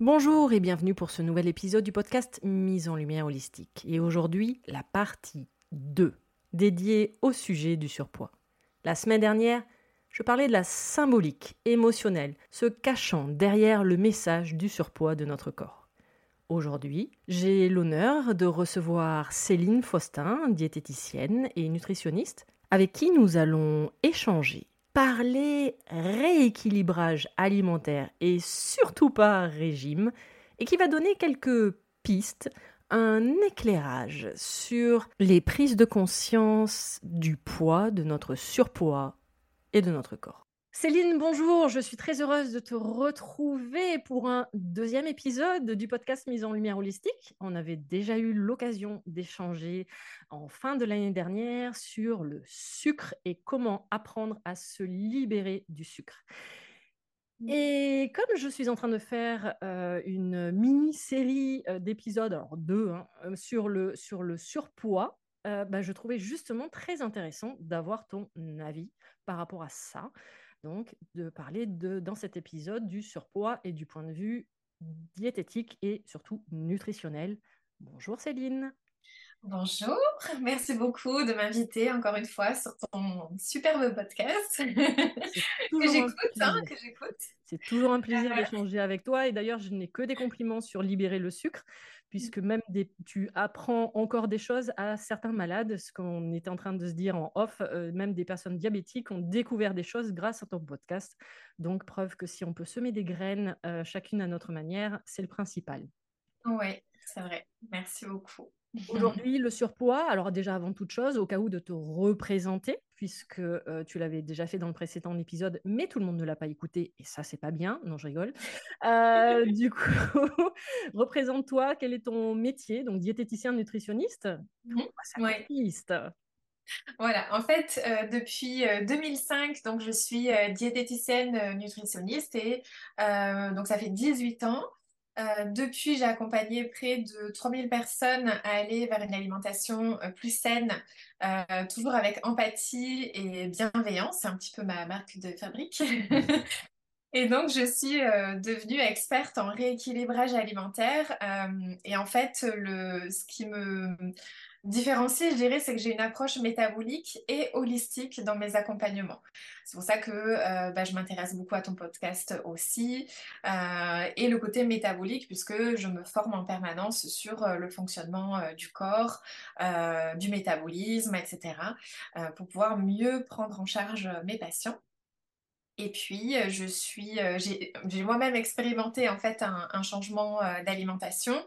Bonjour et bienvenue pour ce nouvel épisode du podcast Mise en lumière holistique. Et aujourd'hui, la partie 2, dédiée au sujet du surpoids. La semaine dernière, je parlais de la symbolique émotionnelle se cachant derrière le message du surpoids de notre corps. Aujourd'hui, j'ai l'honneur de recevoir Céline Faustin, diététicienne et nutritionniste, avec qui nous allons échanger parler rééquilibrage alimentaire et surtout pas régime, et qui va donner quelques pistes, un éclairage sur les prises de conscience du poids, de notre surpoids et de notre corps. Céline, bonjour, je suis très heureuse de te retrouver pour un deuxième épisode du podcast Mise en Lumière Holistique. On avait déjà eu l'occasion d'échanger en fin de l'année dernière sur le sucre et comment apprendre à se libérer du sucre. Et comme je suis en train de faire euh, une mini-série euh, d'épisodes, alors deux, hein, euh, sur, le, sur le surpoids, bah, je trouvais justement très intéressant d'avoir ton avis par rapport à ça donc de parler de, dans cet épisode du surpoids et du point de vue diététique et surtout nutritionnel. Bonjour Céline. Bonjour, merci beaucoup de m'inviter encore une fois sur ton superbe podcast que j'écoute. Hein, C'est toujours un plaisir d'échanger avec toi et d'ailleurs je n'ai que des compliments sur libérer le sucre puisque même tu apprends encore des choses à certains malades, ce qu'on était en train de se dire en off, euh, même des personnes diabétiques ont découvert des choses grâce à ton podcast. Donc, preuve que si on peut semer des graines, euh, chacune à notre manière, c'est le principal. Oui, c'est vrai. Merci beaucoup. Aujourd'hui, le surpoids, alors déjà avant toute chose, au cas où de te représenter, puisque euh, tu l'avais déjà fait dans le précédent épisode, mais tout le monde ne l'a pas écouté, et ça, c'est pas bien. Non, je rigole. Euh, du coup, représente-toi, quel est ton métier? Donc, diététicien nutritionniste? Mmh. Voilà, en fait, euh, depuis 2005, donc je suis diététicienne nutritionniste et donc ça fait 18 ans. Euh, depuis, j'ai accompagné près de 3000 personnes à aller vers une alimentation euh, plus saine, euh, toujours avec empathie et bienveillance. C'est un petit peu ma marque de fabrique. et donc, je suis devenue experte en rééquilibrage alimentaire. et en fait, le, ce qui me différencier, je dirais, c'est que j'ai une approche métabolique et holistique dans mes accompagnements. C'est pour ça que euh, bah, je m'intéresse beaucoup à ton podcast aussi euh, et le côté métabolique puisque je me forme en permanence sur euh, le fonctionnement du corps, du métabolisme, etc. pour pouvoir mieux prendre en charge mes patients. Et puis, euh, je suis, euh, j'ai, j'ai moi-même expérimenté en fait un, un changement euh, d'alimentation,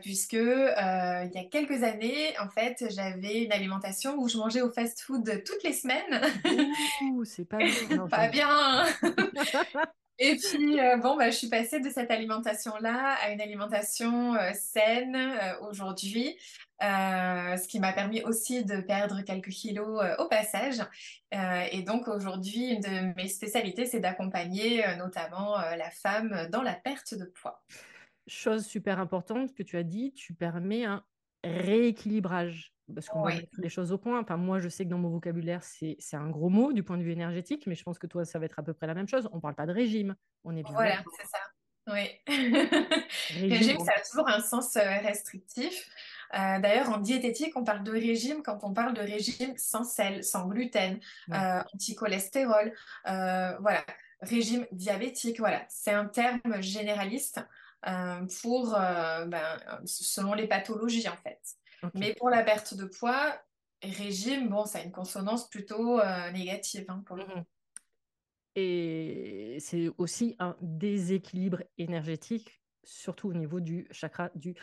puisque euh, il y a quelques années, en fait, j'avais une alimentation où je mangeais au fast-food toutes les semaines. Ouh, c'est pas bien. Non, Pas bien. Et puis, euh, bon, bah, je suis passée de cette alimentation-là à une alimentation euh, saine euh, aujourd'hui, euh, ce qui m'a permis aussi de perdre quelques kilos euh, au passage. Euh, et donc, aujourd'hui, une de mes spécialités, c'est d'accompagner notamment la femme dans la perte de poids. Chose super importante que tu as dit, tu permets un rééquilibrage. Parce qu'on va Oui, mettre les choses au point. Enfin, moi, je sais que dans mon vocabulaire, c'est un gros mot du point de vue énergétique, mais je pense que toi, ça va être à peu près la même chose. On ne parle pas de régime, on est bien voilà, c'est ça. Oui. Régime, Régime, ça a toujours un sens restrictif. Euh, d'ailleurs, en diététique, on parle de régime quand on parle de régime sans sel, sans gluten, ouais. euh, anti-cholestérol, euh, voilà, régime diabétique, voilà. C'est un terme généraliste euh, pour, ben, selon les pathologies en fait. Mais pour la perte de poids, régime, bon, ça a une consonance plutôt négative hein, pour le coup. Mhm. Et c'est aussi un déséquilibre énergétique, surtout au niveau du chakra du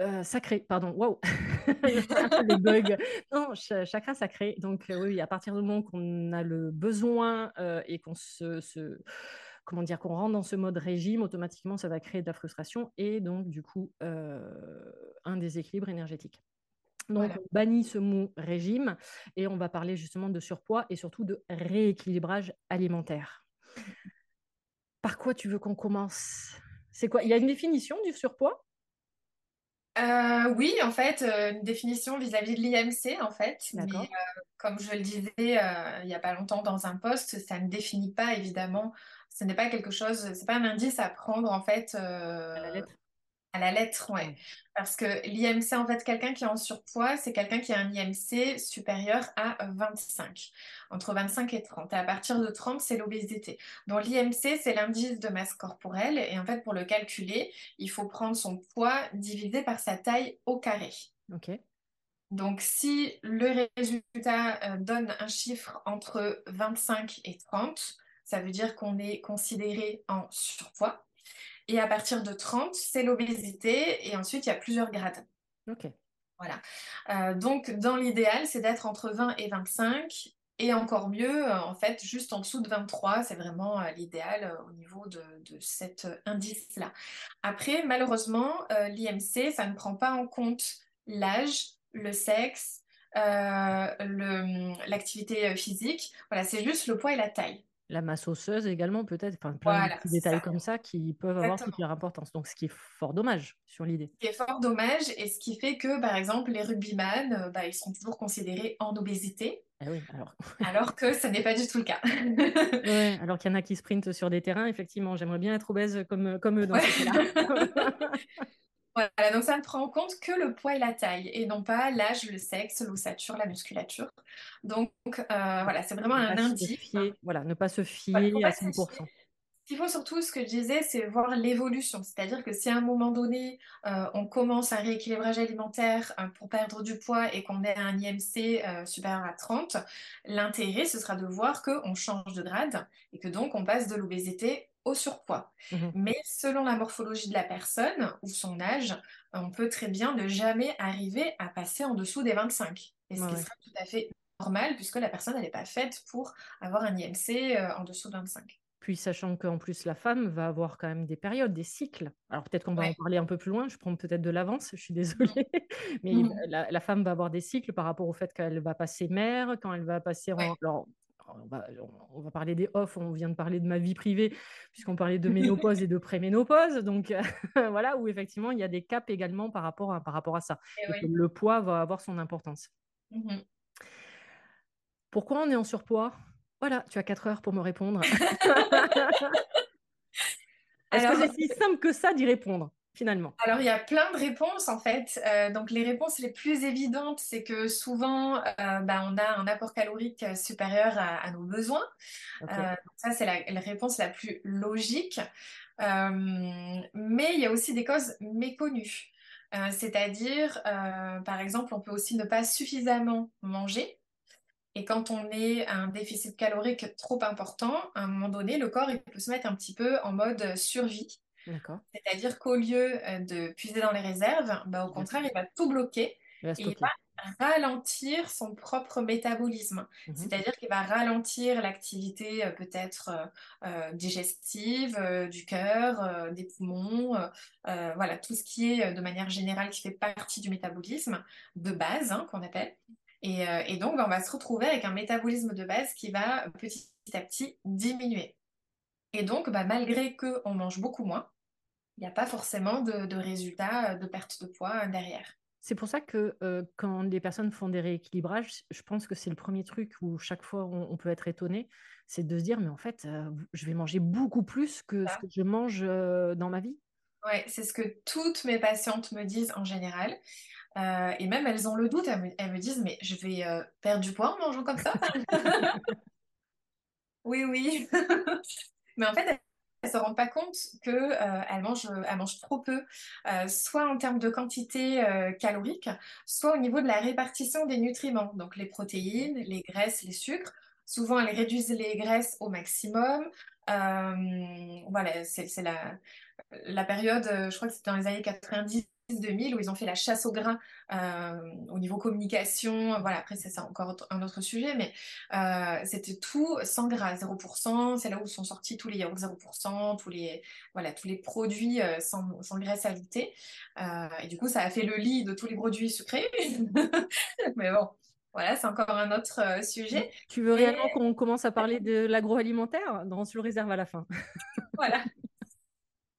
euh, sacré. Pardon, waouh, le bug. Non, ch- chakra sacré. Donc, euh, oui, à partir du moment qu'on a le besoin euh, et qu'on se, se- comment dire, qu'on rentre dans ce mode régime, automatiquement, ça va créer de la frustration et donc, du coup, un déséquilibre énergétique. Donc, Voilà. on bannit ce mot régime et on va parler justement de surpoids et surtout de rééquilibrage alimentaire. Par quoi tu veux qu'on commence? C'est quoi? Il y a une définition du surpoids? Euh, oui, en fait, euh, une définition vis-à-vis de l'IMC, en fait, mais euh, comme je le disais il n'y a pas longtemps dans un post, ça ne définit pas évidemment, ce n'est pas quelque chose, c'est pas un indice à prendre en fait À la lettre? À la lettre. Ouais. Parce que l'IMC, en fait, quelqu'un qui est en surpoids, c'est quelqu'un qui a un IMC supérieur à 25, entre 25 et 30. Et à partir de 30, c'est l'obésité. Donc l'IMC, c'est l'indice de masse corporelle. Et en fait, pour le calculer, il faut prendre son poids divisé par sa taille au carré. Ok. Donc si le résultat euh, donne un chiffre entre 25 et 30, ça veut dire qu'on est considéré en surpoids. Et à partir de 30, c'est l'obésité. Et ensuite, il y a plusieurs grades. Ok. Voilà. Euh, donc, dans l'idéal, c'est d'être entre 20 et 25. Et encore mieux, euh, en fait, juste en dessous de 23, c'est vraiment euh, l'idéal euh, au niveau de, de cet indice-là. Après, malheureusement, l'IMC, ça ne prend pas en compte l'âge, le sexe, le- l'activité physique. Voilà, c'est juste le poids et la taille. La masse osseuse également, peut-être. Enfin, plein de petits détails ça. comme ça qui peuvent avoir toute leur importance. Donc, ce qui est fort dommage sur l'idée. qui est fort dommage et ce qui fait que, par exemple, les rugbyman, euh, bah, ils sont toujours considérés en obésité, Eh oui, alors. alors que ce n'est pas du tout le cas. Ouais, alors qu'il y en a qui sprintent sur des terrains, effectivement, j'aimerais bien être obèse comme, comme eux dans cas-là. Voilà, donc ça ne prend en compte que le poids et la taille, et non pas l'âge, le sexe, l'ossature, la musculature. Donc euh, voilà, c'est vraiment Ne un indice. fier, voilà, ne pas se fier à pas se fier 100%. Ce qu'il faut surtout, ce que je disais, c'est voir l'évolution. C'est-à-dire que si à un moment donné, euh, on commence un rééquilibrage alimentaire euh, pour perdre du poids et qu'on est à un IMC euh, supérieur à 30, l'intérêt, ce sera de voir qu'on change de grade et que donc on passe de l'obésité au surpoids. Mhm. Mais selon la morphologie de la personne ou son âge, on peut très bien ne jamais arriver à passer en dessous des 25. Et ce Ouais, qui serait tout à fait normal puisque la personne, n'est pas faite pour avoir un IMC en dessous de 25. Puis sachant qu'en plus la femme va avoir quand même des périodes, des cycles. Alors peut-être qu'on va en parler un peu plus loin, je prends peut-être de l'avance, je suis Mhm. désolée, mais Mhm. la, la femme va avoir des cycles par rapport au fait qu'elle va passer mère, quand elle va passer en... Alors, on va, on va parler des off, on vient de parler de ma vie privée, puisqu'on parlait de ménopause et de préménopause, donc voilà, où effectivement il y a des caps également par rapport à, par rapport à ça, Et et que ouais. le poids va avoir son importance. Mhm. Pourquoi on est en surpoids? Voilà, tu as 4 heures pour me répondre. Est-ce que c'est si simple que ça d'y répondre, finalement? alors, il y a plein de réponses en fait. Euh, donc, les réponses les plus évidentes, c'est que souvent, euh, bah, on a un apport calorique supérieur à, à nos besoins. Euh, donc ça, c'est la, la réponse la plus logique. Mais il y a aussi des causes méconnues. C'est-à-dire, par exemple, on peut aussi ne pas suffisamment manger. Et quand on est à un déficit calorique trop important, à un moment donné, le corps il peut se mettre un petit peu en mode survie. C'est-à-dire qu'au lieu euh, de puiser dans les réserves, bah, au contraire, il va tout bloquer et il va ralentir son propre métabolisme. Mhm. C'est-à-dire qu'il va ralentir l'activité euh, peut-être euh, digestive du cœur, des poumons, voilà, tout ce qui est de manière générale qui fait partie du métabolisme de base, hein, qu'on appelle. Et, donc, on va se retrouver avec un métabolisme de base qui va petit à petit diminuer. Et donc, bah, malgré qu'on mange beaucoup moins, il n'y a pas forcément de, résultats euh, de perte de poids euh, derrière. C'est pour ça que euh, quand des personnes font des rééquilibrages, je pense que c'est le premier truc où chaque fois on, peut être étonné, c'est de se dire mais en fait je vais manger beaucoup plus que ce que je mange dans ma vie. Oui, c'est ce que toutes mes patientes me disent en général. Et même elles ont le doute, elles me, disent mais je vais perdre du poids en mangeant comme ça? oui, oui. mais en fait, ne se rendent pas compte qu'elles euh, mangent, elle trop peu, euh, soit en termes de quantité euh, calorique, soit au niveau de la répartition des nutriments, donc les protéines, les graisses, les sucres. Souvent, elles réduisent les graisses au maximum. voilà, c'est la, la période, je crois que c'était dans les années 90 2000 où ils ont fait la chasse au grain euh, au niveau communication. Voilà, après, c'est encore un autre sujet, mais euh, c'était tout sans gras, 0%. C'est là où sont sortis tous les yaourts 0%, tous les, voilà, tous les produits euh, sans, sans, graisse ajoutée. et du coup, ça a fait le lit de tous les produits sucrés. mais bon. Voilà, c'est encore un autre sujet. Tu veux réellement qu'on commence à parler de l'agroalimentaire? Dans Sur réserve à la fin Voilà.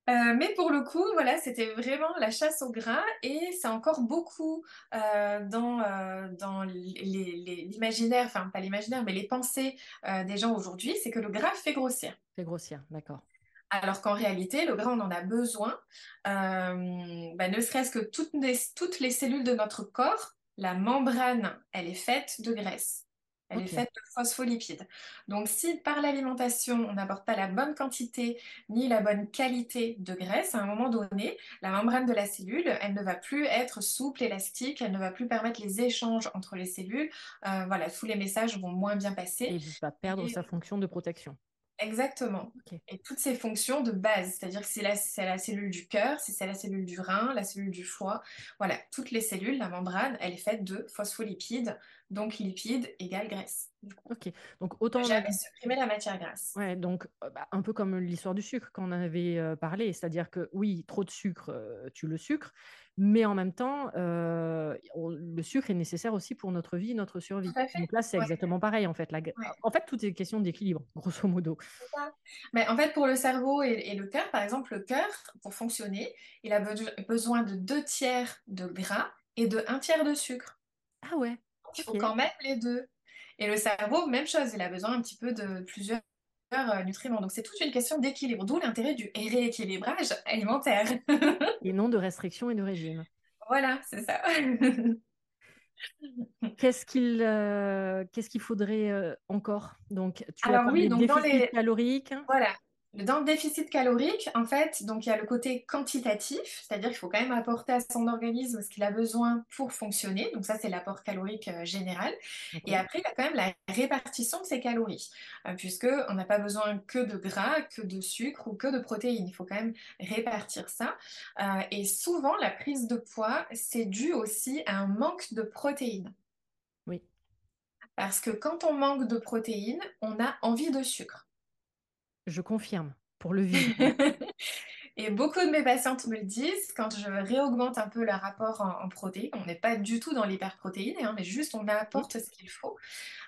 Euh, mais pour le coup, voilà, c'était vraiment la chasse au gras et c'est encore beaucoup euh, dans, euh, dans l'imaginaire, enfin pas l'imaginaire, mais les pensées des gens aujourd'hui, c'est que le gras fait grossir. Fait grossir, d'accord. Alors qu'en réalité, le gras, on en a besoin, bah, ne serait-ce que toutes toutes les cellules de notre corps, la membrane, elle est faite de graisse. Elle est faite de phospholipides. Donc, si par l'alimentation, on n'apporte pas la bonne quantité ni la bonne qualité de graisse, à un moment donné, la membrane de la cellule, elle ne va plus être souple, élastique, elle ne va plus permettre les échanges entre les cellules. Euh, voilà, tous les messages vont moins bien passer. Et il va perdre sa fonction de protection. Exactement. Et toutes ces fonctions de base, c'est-à-dire que c'est la, la, cellule du cœur, c'est la cellule du rein, la cellule du foie, voilà, toutes les cellules, la membrane, elle est faite de phospholipides, donc lipides égale graisse. Ok, donc autant... Jamais supprimer la matière grasse. Ouais, donc euh, bah, un peu comme l'histoire du sucre qu'on avait euh, parlé, c'est-à-dire que oui, trop de sucre euh, tue le sucre, mais en même temps, euh, le sucre est nécessaire aussi pour notre vie, notre survie. Donc là, c'est exactement pareil en fait. En fait, tout est question d'équilibre, grosso modo. Mais en fait, pour le cerveau et, le cœur, par exemple, le cœur, pour fonctionner, il a besoin de deux tiers de gras et de un tiers de sucre. Ah ouais. Il faut quand même les deux. Et le cerveau, même chose, il a besoin un petit peu de plusieurs euh, nutriments. Donc c'est toute une question d'équilibre, d'où l'intérêt du rééquilibrage alimentaire. et non de restriction et de régime. Voilà, c'est ça. Qu'est-ce qu'il euh, qu'est-ce qu'il faudrait euh, encore? Donc tu as parlé oui, donc dans les... caloriques. Voilà, dans le déficit calorique, en fait, donc il y a le côté quantitatif, c'est-à-dire qu'il faut quand même apporter à son organisme ce qu'il a besoin pour fonctionner. Donc ça, c'est l'apport calorique euh, général. Et après, il y a quand même la répartition de ces calories, euh, puisque on n'a pas besoin que de gras, que de sucre ou que de protéines. Il faut quand même répartir ça. Euh, et souvent, la prise de poids, c'est dû aussi à un manque de protéines. Oui. Parce que quand on manque de protéines, on a envie de sucre. Je confirme, pour le vide. Et beaucoup de mes patientes me le disent, quand je réaugmente un peu leur rapport en, protéines, on n'est pas du tout dans l'hyperprotéine, hein, mais juste on apporte ce qu'il faut.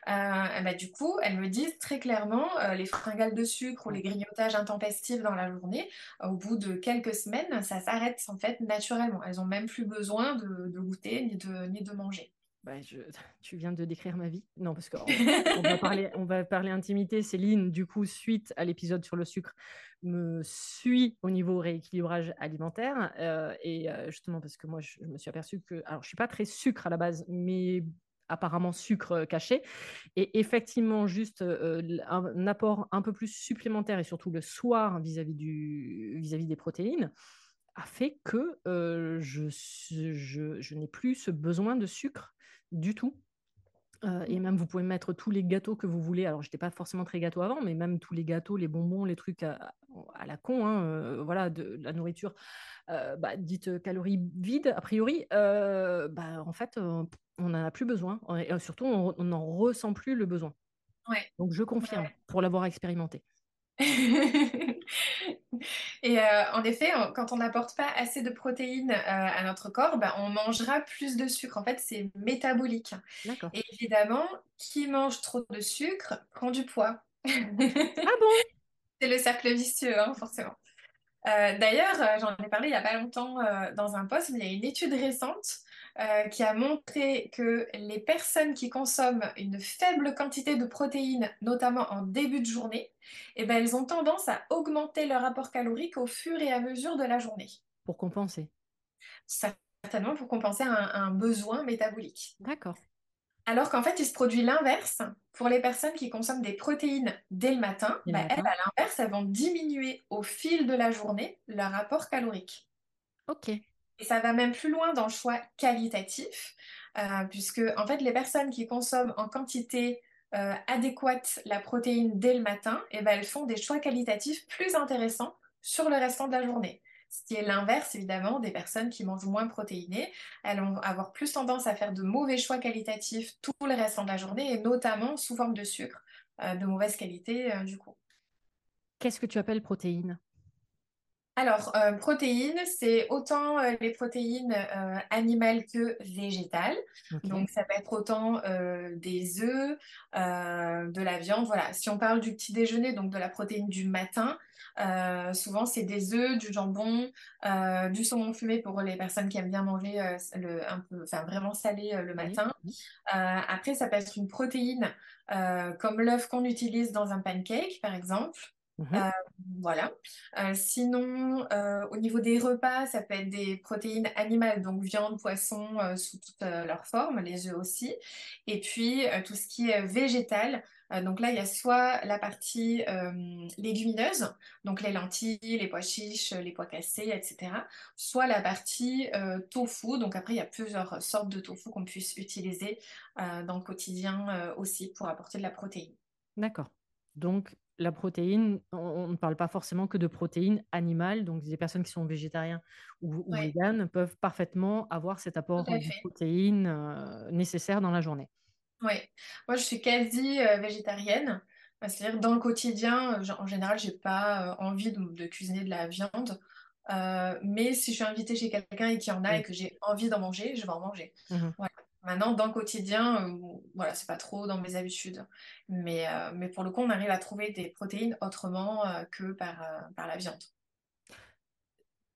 Euh, bah, du coup, elles me disent très clairement, euh, les fringales de sucre ou les grignotages intempestifs dans la journée, au bout de quelques semaines, ça s'arrête en fait naturellement. Elles n'ont même plus besoin de, de goûter ni de, ni de manger. Bah, tu viens de décrire ma vie. Non, parce qu'on on va, parler, on va parler intimité. Céline, du coup, suite à l'épisode sur le sucre, me suit au niveau rééquilibrage alimentaire. Euh, et euh, justement, parce que moi, je, me suis aperçue que. Alors, je ne suis pas très sucre à la base, mais apparemment sucre caché. Et effectivement, juste euh, un, apport un peu plus supplémentaire, et surtout le soir vis-à-vis vis -vis des protéines, a fait que je, je, je n'ai plus ce besoin de sucre du tout. Euh, et même, vous pouvez mettre tous les gâteaux que vous voulez. Alors, j'étais pas forcément très gâteau avant, mais même tous les gâteaux, les bonbons, les trucs à, à la con, hein, euh, voilà, de, la nourriture euh, bah, dite calories vides, a priori, bah, en fait, on n'en a plus besoin. Et surtout, on n'en ressent plus le besoin. Ouais. Donc, je confirme, pour l'avoir expérimenté. Et euh, en effet, quand on n'apporte pas assez de protéines euh, à notre corps, bah, on mangera plus de sucre. En fait, c'est métabolique. Et évidemment, qui mange trop de sucre prend du poids. ah bon? C'est le cercle vicieux, hein, forcément. Euh, d'ailleurs, j'en ai parlé il n'y a pas longtemps dans un post, mais il y a une étude récente euh, qui a montré que les personnes qui consomment une faible quantité de protéines, notamment en début de journée, eh ben, elles ont tendance à augmenter leur apport calorique au fur et à mesure de la journée. Pour compenser. Certainement pour compenser un, besoin métabolique. D'accord. Alors qu'en fait, il se produit l'inverse pour les personnes qui consomment des protéines dès le matin. Bah, elles, à l'inverse, elles vont diminuer au fil de la journée leur apport calorique. Ok. Et ça va même plus loin dans le choix qualitatif, euh, puisque en fait, les personnes qui consomment en quantité euh, adéquate la protéine dès le matin, eh ben, elles font des choix qualitatifs plus intéressants sur le restant de la journée. Ce qui est l'inverse, évidemment, des personnes qui mangent moins protéinées. Elles vont avoir plus tendance à faire de mauvais choix qualitatifs tout le restant de la journée, et notamment sous forme de sucre euh, de mauvaise qualité, du coup. Qu'est-ce que tu appelles protéines alors, euh, protéines, c'est autant euh, les protéines euh, animales que végétales. Donc, ça peut être autant des œufs, de la viande. Voilà, si on parle du petit déjeuner, donc de la protéine du matin, souvent c'est des œufs, du jambon, du saumon fumé pour les personnes qui aiment bien manger le, un peu, enfin vraiment salé le matin. après, ça peut être une protéine comme l'œuf qu'on utilise dans un pancake, par exemple. Mhm. Euh, voilà. Euh, sinon, euh, au niveau des repas, ça peut être des protéines animales, donc viande, poisson sous toutes leurs formes, les œufs aussi. Et puis tout ce qui est végétal. donc là, il y a soit la partie légumineuse, donc les lentilles, les pois chiches, les pois cassés, etc. Soit la partie tofu. Donc après, il y a plusieurs sortes de tofu qu'on puisse utiliser dans le quotidien aussi pour apporter de la protéine. D'accord. Donc, la protéine, on, ne parle pas forcément que de protéines animales. Donc, des personnes qui sont végétariens ou, véganes peuvent parfaitement avoir cet apport de protéines euh, nécessaire dans la journée. Oui, moi je suis quasi euh, végétarienne. C'est-à-dire dans le quotidien, en général, j'ai pas euh, envie de, cuisiner de la viande. mais si je suis invitée chez quelqu'un et qu'il y en a et que j'ai envie d'en manger, je vais en manger. Mmh Maintenant, dans le quotidien, euh, voilà, c'est pas trop dans mes habitudes. Mais, euh, mais pour le coup, on arrive à trouver des protéines autrement euh, que par, par la viande.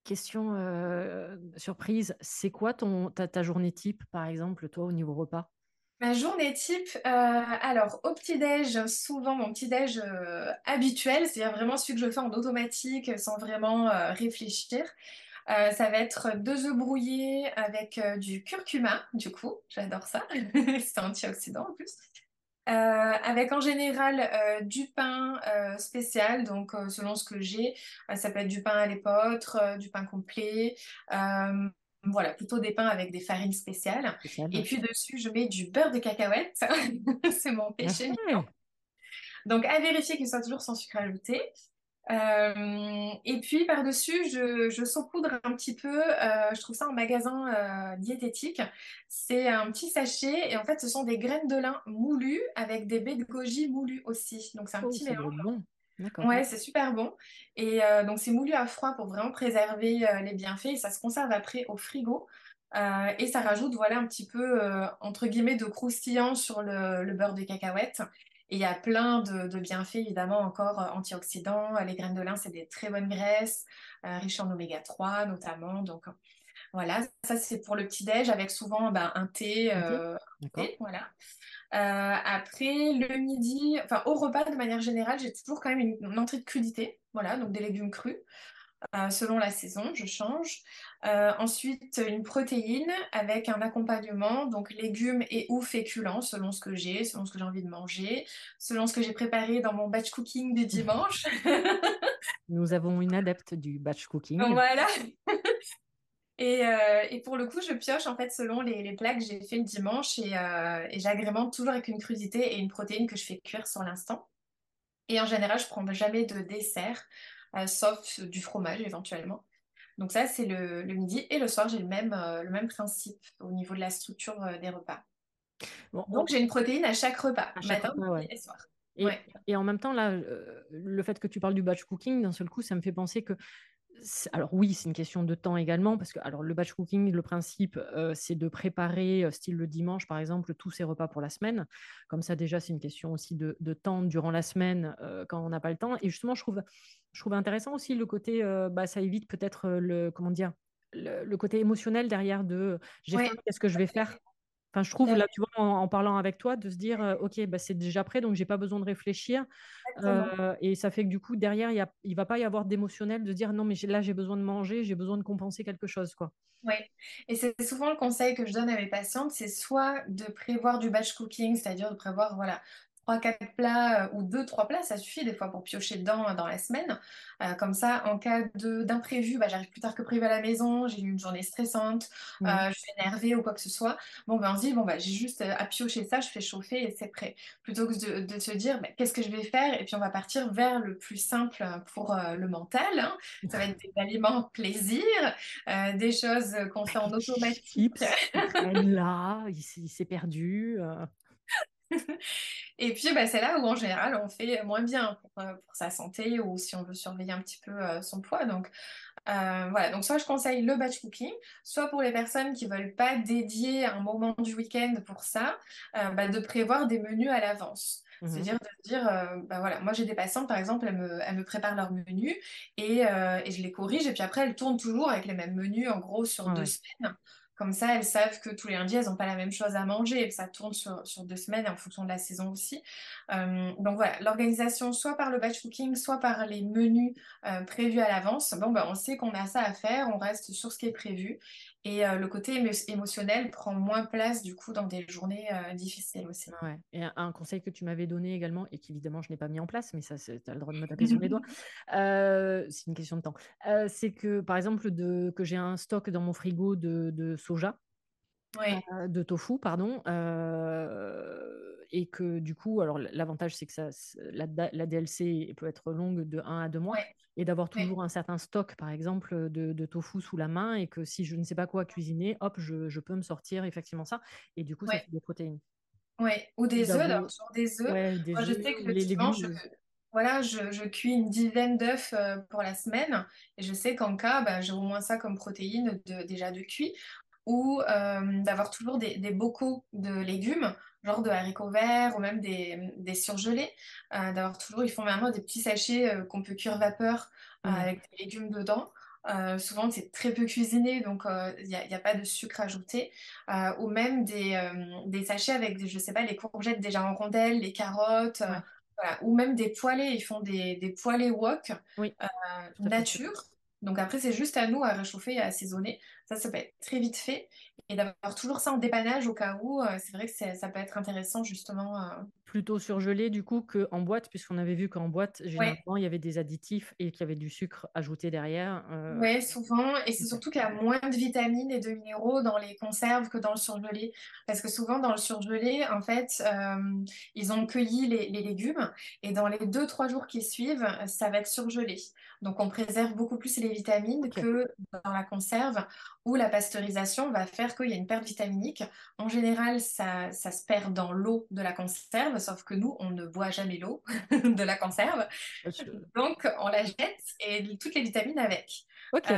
Question surprise, c'est quoi ton, ta, journée type, par exemple, toi, au niveau repas? Ma journée type, alors au petit-déj, souvent mon petit-déj habituel, c'est-à-dire vraiment celui que je fais en automatique sans vraiment réfléchir. Euh, ça va être deux œufs brouillés avec euh, du curcuma, du coup, j'adore ça. c'est antioxydant en plus. Euh, avec en général du pain spécial, donc selon ce que j'ai, ça peut être du pain à l'épeautre, du pain complet, voilà, plutôt des pains avec des farines spéciales. Et puis dessus, je mets du beurre de cacahuète, c'est mon péché. Donc à vérifier qu'il soit toujours sans sucre ajouté. Euh, et puis par-dessus, je, je saupoudre un petit peu, euh, je trouve ça en magasin euh, diététique. C'est un petit sachet et en fait, ce sont des graines de lin moulues avec des baies de goji moulues aussi. Donc c'est un oh, petit mélange. Bon. Ouais, c'est super bon. Et donc c'est moulu à froid pour vraiment préserver les bienfaits et ça se conserve après au frigo. et ça rajoute voilà un petit peu entre guillemets de croustillant sur le, le beurre de cacahuète. Il y a plein de, bienfaits, évidemment, encore euh, antioxydants. Les graines de lin, c'est des très bonnes graisses, euh, riches en oméga 3 notamment. Donc, voilà, ça c'est pour le petit-déj avec souvent ben, un thé. Euh, voilà. après, le midi, enfin au repas de manière générale, j'ai toujours quand même une, entrée de crudité. Voilà, donc des légumes crus. Euh, selon la saison, je change. Euh, ensuite, une protéine avec un accompagnement, donc légumes et ou féculents, selon ce que j'ai, selon ce que j'ai envie de manger, selon ce que j'ai préparé dans mon batch cooking du dimanche. Nous avons une adepte du batch cooking. voilà. Et, euh, et pour le coup, je pioche en fait selon les, les plats que j'ai fait le dimanche et, et j'agrémente toujours avec une crudité et une protéine que je fais cuire sur l'instant. Et en général, je prends jamais de dessert, sauf du fromage éventuellement. Donc ça, c'est le, le midi. Et le soir, j'ai le même, euh, le même principe au niveau de la structure euh, des repas. Bon, Donc j'ai une protéine à chaque repas, À chaque matin, repas, ouais. et soir. Et, Ouais, et en même temps, là, euh, le fait que tu parles du batch cooking, d'un seul coup, ça me fait penser que. Alors oui, c'est une question de temps également, parce que alors, le batch cooking, le principe, euh, c'est de préparer, euh, style le dimanche, par exemple, tous ses repas pour la semaine. Comme ça, déjà, c'est une question aussi de, de temps durant la semaine, euh, quand on n'a pas le temps. Et justement, je trouve, je trouve intéressant aussi le côté, euh, bah, ça évite peut-être euh, le, comment dire, le, le côté émotionnel derrière de euh, j'ai faim, ouais, qu'est-ce que je vais faire? Enfin, je trouve là, tu vois, en, en parlant avec toi, de se dire, euh, ok, bah, c'est déjà prêt, donc j'ai pas besoin de réfléchir. Euh, et ça fait que du coup, derrière, il y a, il va pas y avoir d'émotionnel de dire, non, mais là, j'ai besoin de manger, j'ai besoin de compenser quelque chose, quoi. Oui, et c'est souvent le conseil que je donne à mes patientes, c'est soit de prévoir du batch cooking, c'est-à-dire de prévoir, voilà, trois, quatre plats euh, ou deux, trois plats, ça suffit des fois pour piocher dedans euh, dans la semaine. Euh, comme ça, en cas d'imprévu, bah, j'arrive plus tard que prévu à la maison, j'ai eu une journée stressante, euh, je suis énervée ou quoi que ce soit. Bon, ben on se dit, bon, bah, j'ai juste à piocher ça, je fais chauffer et c'est prêt. Plutôt que de, de se dire, bah, qu'est-ce que je vais faire? Et puis on va partir vers le plus simple pour euh, le mental, hein. Ça va être des aliments plaisir des choses qu'on fait en automatique. Chips là, il s'est perdu. Et puis, bah, c'est là où, en général, on fait moins bien pour, euh, pour sa santé ou si on veut surveiller un petit peu euh, son poids. Donc, euh, voilà. Donc, soit je conseille le batch cooking, soit pour les personnes qui veulent pas dédier un moment du week-end pour ça, euh, bah, de prévoir des menus à l'avance. Mhm. C'est-à-dire de dire, euh, bah voilà, moi j'ai des patientes, par exemple, elles me, elles me préparent leur menu et, et je les corrige, et puis après elles tournent toujours avec les mêmes menus, en gros, sur Ah deux ouais. semaines. Comme ça, elles savent que tous les lundis, elles n'ont pas la même chose à manger et ça tourne sur, deux semaines en fonction de la saison aussi. Euh, donc voilà, l'organisation, soit par le batch cooking, soit par les menus euh, prévus à l'avance. Bon, ben, on sait qu'on a ça à faire, on reste sur ce qui est prévu. Et euh, le côté émo- émotionnel prend moins place du coup dans des journées euh, difficiles aussi. Ouais. Et un, un conseil que tu m'avais donné également, et qu'évidemment je n'ai pas mis en place, mais ça, tu as le droit de me taper sur les doigts, euh, c'est une question de temps, c'est que par exemple de, que j'ai un stock dans mon frigo de, de soja, Oui, euh, de tofu, pardon, euh, et que du coup, alors l'avantage c'est que ça, la, la DLC peut être longue de un à 2 mois, oui, et d'avoir oui, toujours un certain stock, par exemple, de, de tofu sous la main, et que si je ne sais pas quoi cuisiner, hop, je, je peux me sortir effectivement ça, et du coup, ça fait des protéines. oui. Ou des œufs, d'avoir toujours des œufs. ouais, Moi, je sais que le je, voilà, je, je cuis une dizaine d'œufs euh, pour la semaine. Et je sais qu'en cas, bah, j'ai au moins ça comme protéine de, déjà de cuit. Ou euh, d'avoir toujours des, des bocaux de légumes, genre de haricots verts ou même des, des surgelés. Euh, d'avoir toujours, ils font maintenant des petits sachets euh, qu'on peut cuire vapeur avec des légumes dedans. Souvent, c'est très peu cuisiné, donc il n'y a, pas de sucre ajouté. Ou même des, des sachets avec, des, je sais pas, les courgettes déjà en rondelles, les carottes, Ouais, voilà. Ou même des poêlés, ils font des, des poêlés wok oui, nature. Donc après, c'est juste à nous à réchauffer et à assaisonner. Ça, ça peut être très vite fait. Et d'avoir toujours ça en dépannage au cas où, euh, c'est vrai que ça peut être intéressant justement. Plutôt surgelé du coup qu'en boîte, puisqu'on avait vu qu'en boîte, Ouais, généralement, il y avait des additifs et qu'il y avait du sucre ajouté derrière. Euh, Ouais, souvent, et c'est surtout qu'il y a moins de vitamines et de minéraux dans les conserves que dans le surgelé. Parce que souvent, dans le surgelé, en fait, euh, ils ont cueilli les, les légumes et dans les deux, trois jours qui suivent, ça va être surgelé. Donc, on préserve beaucoup plus les vitamines que dans la conserve où la pasteurisation va faire qu'il y a une perte vitaminique. En général, ça, ça se perd dans l'eau de la conserve, sauf que nous, on ne boit jamais l'eau de la conserve. Donc, on la jette et toutes les vitamines avec. Euh,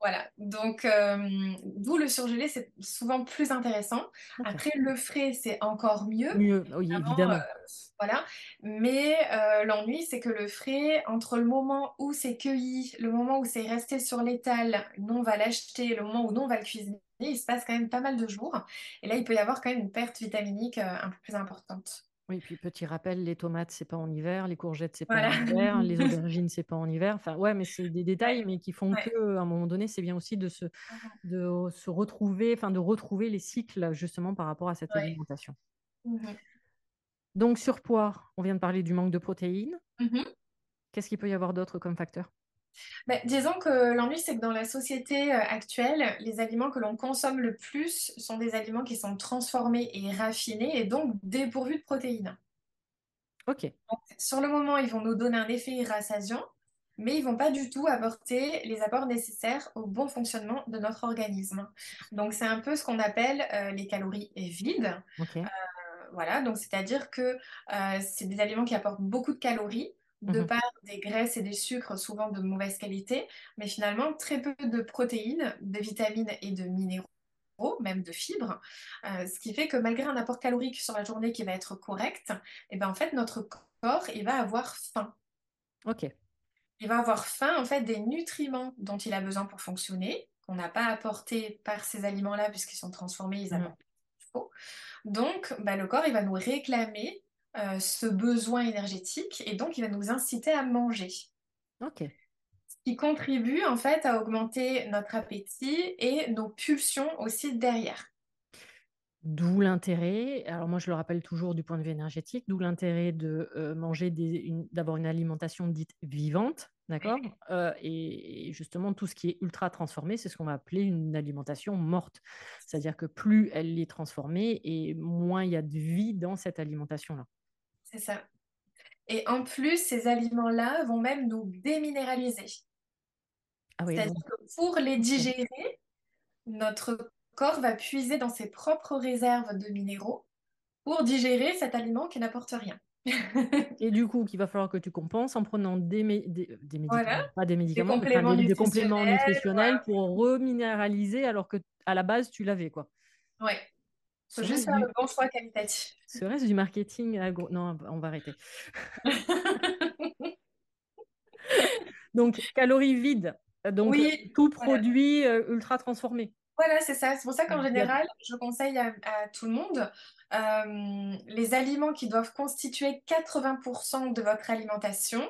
voilà, donc euh, d'où le surgelé, c'est souvent plus intéressant. Après, le frais, c'est encore mieux, Mieux, oui, évidemment, euh, voilà. Mais euh, l'ennui, c'est que le frais, entre le moment où c'est cueilli, le moment où c'est resté sur l'étal, nous on va l'acheter, le moment où nous on va le cuisiner, il se passe quand même pas mal de jours. Et là, il peut y avoir quand même une perte vitaminique un peu plus importante. Oui, puis petit rappel, les tomates, c'est pas en hiver, les courgettes, c'est pas en hiver, les aubergines, c'est pas en hiver. Enfin, ouais, mais c'est des détails, mais qui font que, ouais. à un moment donné, c'est bien aussi de se, de se retrouver, enfin, de retrouver les cycles justement par rapport à cette Ouais. alimentation. Mhm. Donc, surpoids, on vient de parler du manque de protéines. Mhm. Qu'est-ce qu'il peut y avoir d'autre comme facteur? Ben, disons que l'ennui, c'est que dans la société euh, actuelle, les aliments que l'on consomme le plus sont des aliments qui sont transformés et raffinés et donc dépourvus de protéines. Ok, Donc, sur le moment, ils vont nous donner un effet rassasiant, mais ils vont pas du tout apporter les apports nécessaires au bon fonctionnement de notre organisme. Donc, c'est un peu ce qu'on appelle euh, les calories vides. ok. Voilà, donc c'est-à-dire que euh, c'est des aliments qui apportent beaucoup de calories, de Mhm. par des graisses et des sucres souvent de mauvaise qualité, mais finalement très peu de protéines, de vitamines et de minéraux, même de fibres, Euh, ce qui fait que malgré un apport calorique sur la journée qui va être correct, et ben en fait notre corps il va avoir faim. Ok. Il va avoir faim en fait des nutriments dont il a besoin pour fonctionner, qu'on n'a pas apporté par ces aliments-là puisqu'ils sont transformés, ils apportent faut. Donc bah, le corps il va nous réclamer euh, ce besoin énergétique et donc il va nous inciter à manger, ce Ok. qui contribue en fait à augmenter notre appétit et nos pulsions aussi derrière. D'où l'intérêt, alors moi je le rappelle toujours du point de vue énergétique, d'où l'intérêt de euh, manger une- d'avoir une alimentation dite vivante, d'accord? Euh, et, et justement, tout ce qui est ultra transformé, c'est ce qu'on va appeler une alimentation morte. C'est-à-dire que plus elle est transformée et moins il y a de vie dans cette alimentation-là. C'est ça. Et en plus, ces aliments-là vont même nous déminéraliser. Ah oui, C'est-à-dire que pour les digérer, notre corps va puiser dans ses propres réserves de minéraux pour digérer cet aliment qui n'apporte rien. Et du coup, qu'il va falloir que tu compenses en prenant des, mé- des, des Voilà, médicaments, pas des des médicaments, mais enfin, compléments des, des compléments nutritionnels, nutritionnels pour reminéraliser alors que à la base, tu l'avais, quoi. Ouais, faut juste faire du, le bon choix qualitatif. Serait-ce du marketing agro... Non, on va arrêter. Donc, calories vides. Donc, Oui, tout produit euh, ultra transformé. Voilà, c'est ça. C'est pour ça qu'en Il y a- général, je conseille à, à tout le monde euh, les aliments qui doivent constituer 80% de votre alimentation,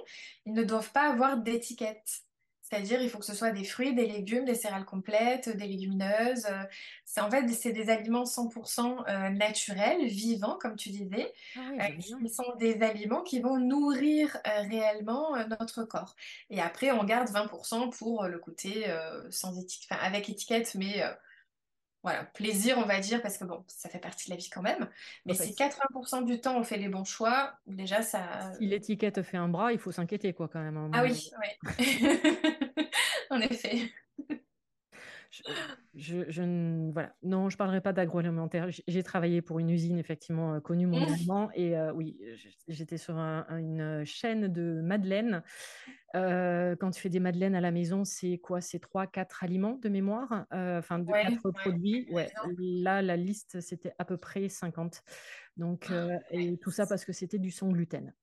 ils ne doivent pas avoir d'étiquette. C'est-à-dire, il faut que ce soit des fruits, des légumes, des céréales complètes, des légumineuses. euh, C'est en fait, c'est des aliments 100% euh, naturels, vivants, comme tu disais, Ah euh, sont des aliments qui vont nourrir euh, réellement notre corps. Et après, on garde 20% pour le côté sans étiquette, enfin, avec étiquette, mais voilà, plaisir, on va dire, parce que bon, ça fait partie de la vie quand même. Mais Enfin, si si 80% du temps on fait les bons choix, déjà ça. si l'étiquette fait un bras, il faut s'inquiéter, quoi, quand même, Ah oui, oui. En effet. Je, je- je ne- voilà. Non, je ne parlerai pas d'agroalimentaire. J'ai travaillé pour une usine, effectivement, euh, connue mondialement. Et euh, oui, j'étais sur un- une chaîne de madeleines. Euh, quand tu fais des madeleines à la maison, c'est quoi? C'est trois, quatre aliments de mémoire, euh, enfin de Ouais, quatre ouais. produits. Ouais, là, la liste, c'était à peu près 50. Donc, euh, et tout ça parce que c'était du sans gluten.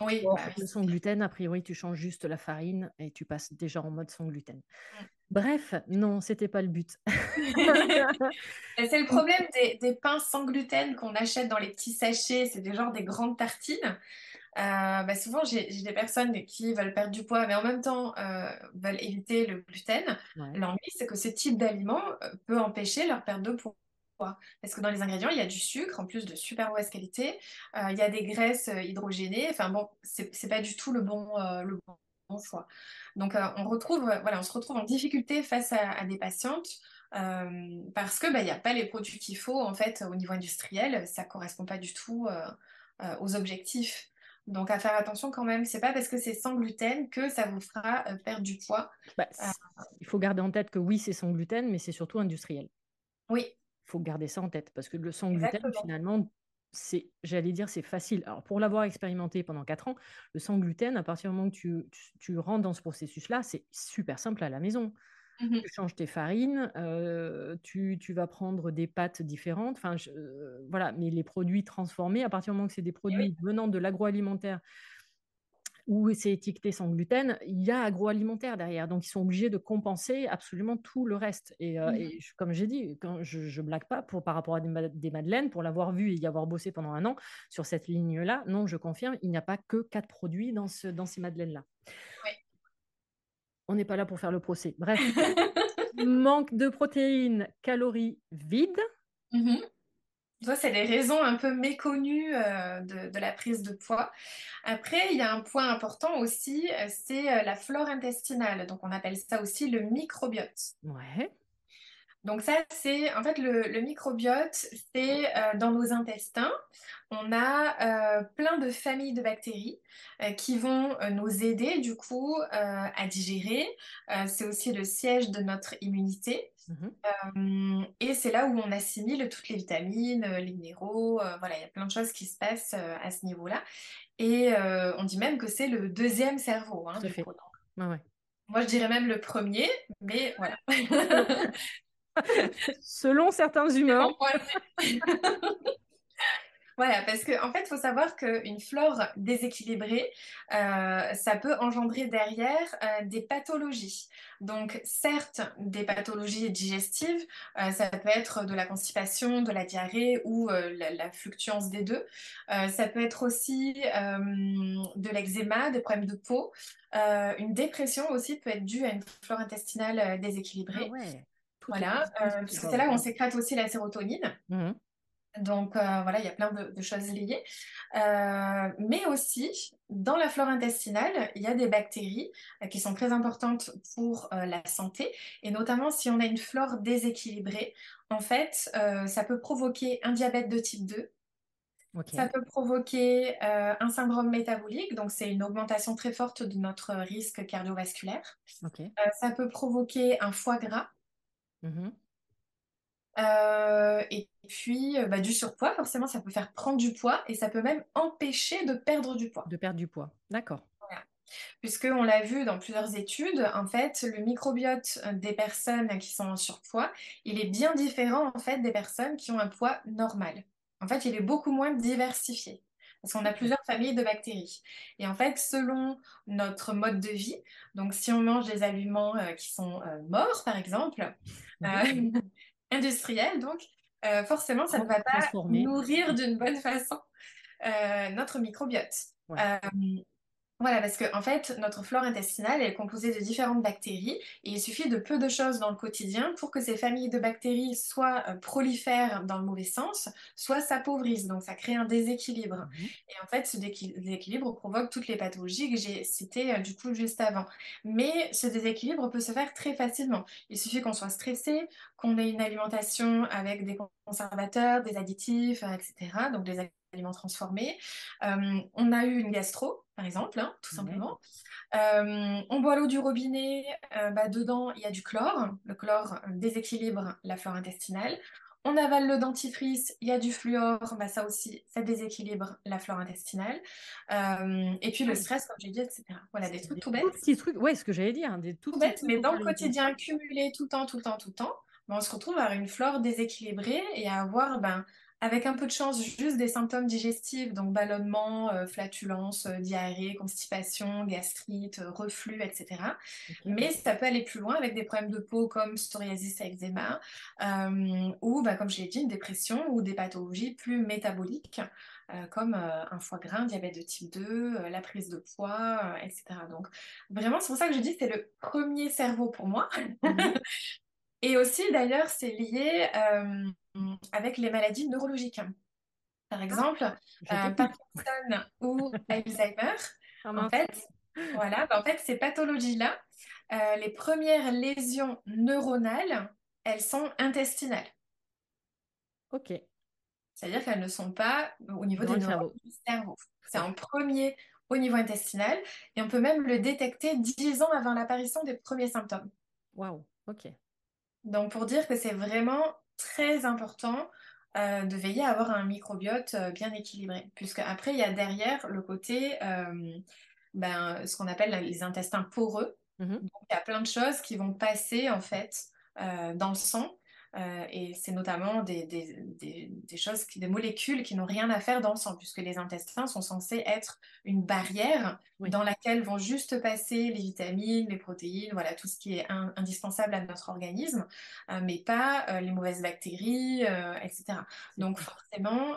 Oui, bah oui. sans gluten, a priori, tu changes juste la farine et tu passes déjà en mode sans gluten. Mm. Bref, non, c'était pas le but. Et C'est le problème des, des pains sans gluten qu'on achète dans les petits sachets, c'est des genres des grandes tartines. Euh, bah souvent, j'ai j'ai des personnes qui veulent perdre du poids, mais en même temps euh, veulent éviter le gluten. Ouais. L'ennui, c'est que ce type d'aliment euh, peut empêcher leur perte de poids. Parce que dans les ingrédients, il y a du sucre, en plus de super mauvaise qualité. Euh, il y a des graisses euh, hydrogénées. Enfin bon, c'est pas du tout le bon, euh, le bon bon choix. Donc, euh, on retrouve, voilà, on se retrouve en difficulté face à, à des patientes parce que bah, il n'y a pas les produits qu'il faut en fait au niveau industriel. Ça correspond pas du tout aux objectifs. Donc, à faire attention quand même. C'est pas parce que c'est sans gluten que ça vous fera perdre du poids. Bah, il faut garder en tête que oui, c'est sans gluten, mais c'est surtout industriel. oui, faut garder ça en tête parce que le sans gluten, finalement, c'est, j'allais dire, c'est facile. Alors, pour l'avoir expérimenté pendant 4 ans, le sans gluten, à partir du moment que tu, tu, tu rentres dans ce processus-là, c'est super simple à la maison. Mhm. Tu changes tes farines, euh, tu, tu vas prendre des pâtes différentes. Enfin, je- euh, voilà, mais les produits transformés, à partir du moment que c'est des oui. produits venant de l'agroalimentaire où c'est étiqueté sans gluten, il y a agroalimentaire derrière. Donc, ils sont obligés de compenser absolument tout le reste. Et, euh, et je- comme j'ai dit, quand je ne blague pas pour, par rapport à des, ma- des madeleines, pour l'avoir vu et y avoir bossé pendant un an sur cette ligne-là, non, je confirme, il n'y a pas que quatre produits dans, ce, dans ces madeleines-là. Oui. On n'est pas là pour faire le procès. Bref, manque de protéines, calories vides. Mhm. Ça, c'est les raisons un peu méconnues euh, de, de la prise de poids. Après, il y a un point important aussi, euh, c'est euh, la flore intestinale. Donc, on appelle ça aussi le microbiote. Ouais. Donc ça, c'est en fait le, le microbiote, c'est euh, dans nos intestins, on a euh, plein de familles de bactéries euh, qui vont nous aider du coup à digérer. C'est aussi le siège de notre immunité. Euh, et c'est là où on assimile toutes les vitamines, les minéraux, voilà, il y a plein de choses qui se passent à ce niveau-là. Et on dit même que c'est le deuxième cerveau, hein, Tout du fait. ouais. Moi, je dirais même le premier, mais voilà. Selon certains vue. Voilà, parce qu'en en fait, il faut savoir qu'une flore déséquilibrée, euh, ça peut engendrer derrière euh, des pathologies. Donc, certes, des pathologies digestives, euh, ça peut être de la constipation, de la diarrhée ou euh, la, la fluctuance des deux. Euh, ça peut être aussi euh, de l'eczéma, des problèmes de peau. Euh, une dépression aussi peut être due à une flore intestinale euh, Ah déséquilibrée. ouais. Voilà, euh, c'est puisque pas c'est là où on sécrète aussi la sérotonine. Mhm. Donc euh, voilà, il y a plein de, de choses liées. Euh, mais aussi, dans la flore intestinale, il y a des bactéries euh, qui sont très importantes pour la santé. Et notamment, si on a une flore déséquilibrée, en fait, ça peut provoquer un diabète de type 2. Ok. Ça peut provoquer un syndrome métabolique, donc c'est une augmentation très forte de notre risque cardiovasculaire. Ça peut provoquer un foie gras. Mhm. Euh, et puis, euh, bah, du surpoids, forcément, ça peut faire prendre du poids et ça peut même empêcher de perdre du poids. De perdre du poids. D'accord. Voilà. Puisque on l'a vu dans plusieurs études, en fait, le microbiote des personnes qui sont en surpoids, il est bien différent en fait des personnes qui ont un poids normal. En fait, il est beaucoup moins diversifié. Parce qu'on a plusieurs familles de bactéries. Et en fait, selon notre mode de vie, donc si on mange des aliments euh, qui sont euh, morts, par exemple, euh, industriels, donc, forcément, ça ne va pas nourrir d'une bonne façon notre microbiote. Ouais. Voilà, parce que en fait, notre flore intestinale est composée de différentes bactéries et il suffit de peu de choses dans le quotidien pour que ces familles de bactéries soit euh, prolifèrent dans le mauvais sens, soit s'appauvrissent. Donc, ça crée un déséquilibre. Mhm. Et en fait, ce déséquilibre provoque toutes les pathologies que j'ai citées euh, du coup juste avant. Mais ce déséquilibre peut se faire très facilement. Il suffit qu'on soit stressé, qu'on ait une alimentation avec des conservateurs, des additifs, euh, etc. Donc, des aliments transformés. Euh, on a eu une gastro, par exemple, hein, tout simplement. Euh, on boit l'eau du robinet, euh, bah, dedans il y a du chlore. Le chlore euh, déséquilibre la flore intestinale. On avale le dentifrice, il y a du fluor, bah, ça aussi, ça déséquilibre la flore intestinale. Euh, et puis le stress, comme j'ai dit, etc. Voilà, des trucs des tout bêtes petits trucs. Ouais, ce que j'allais dire. Des tout tout petits bête, trucs mais dans le quotidien cumulé tout le temps, tout le temps, tout le temps, ben, on se retrouve à avoir une flore déséquilibrée et à avoir, ben, avec un peu de chance, juste des symptômes digestifs, donc ballonnement, euh, flatulence, euh, diarrhée, constipation, gastrite, euh, reflux, etc. Mais ça peut aller plus loin avec des problèmes de peau comme psoriasis et eczéma, ou, ben, comme je l'ai dit, une dépression ou des pathologies plus métaboliques, comme un foie gras, un diabète de type 2, euh, la prise de poids, etc. Donc, Vraiment, c'est pour ça que je dis que c'est le premier cerveau pour moi. Et aussi, d'ailleurs, c'est lié euh, avec les maladies neurologiques. Par Ah, exemple, euh. Parkinson ou Alzheimer, Ah en fait, voilà, bah, en fait, ces pathologies-là, euh, les premières lésions neuronales, elles sont intestinales. Ok. C'est-à-dire qu'elles ne sont pas au niveau Dans des neurones du cerveau. C'est en premier au niveau intestinal et on peut même le détecter 10 ans avant l'apparition des premiers symptômes. Waouh. Ok. Donc, pour dire que c'est vraiment très important euh, de veiller à avoir un microbiote euh, bien équilibré, puisque après, il y a derrière le côté, euh, ben, ce qu'on appelle les intestins poreux. Mhm. Donc, il y a plein de choses qui vont passer, en fait, dans le sang. Euh, et c'est notamment des, des, des, des choses, des molécules qui n'ont rien à faire dans le sang, puisque les intestins sont censés être une barrière Oui. dans laquelle vont juste passer les vitamines, les protéines, voilà, tout ce qui est in- indispensable à notre organisme, euh, mais pas euh, les mauvaises bactéries, etc. Donc forcément,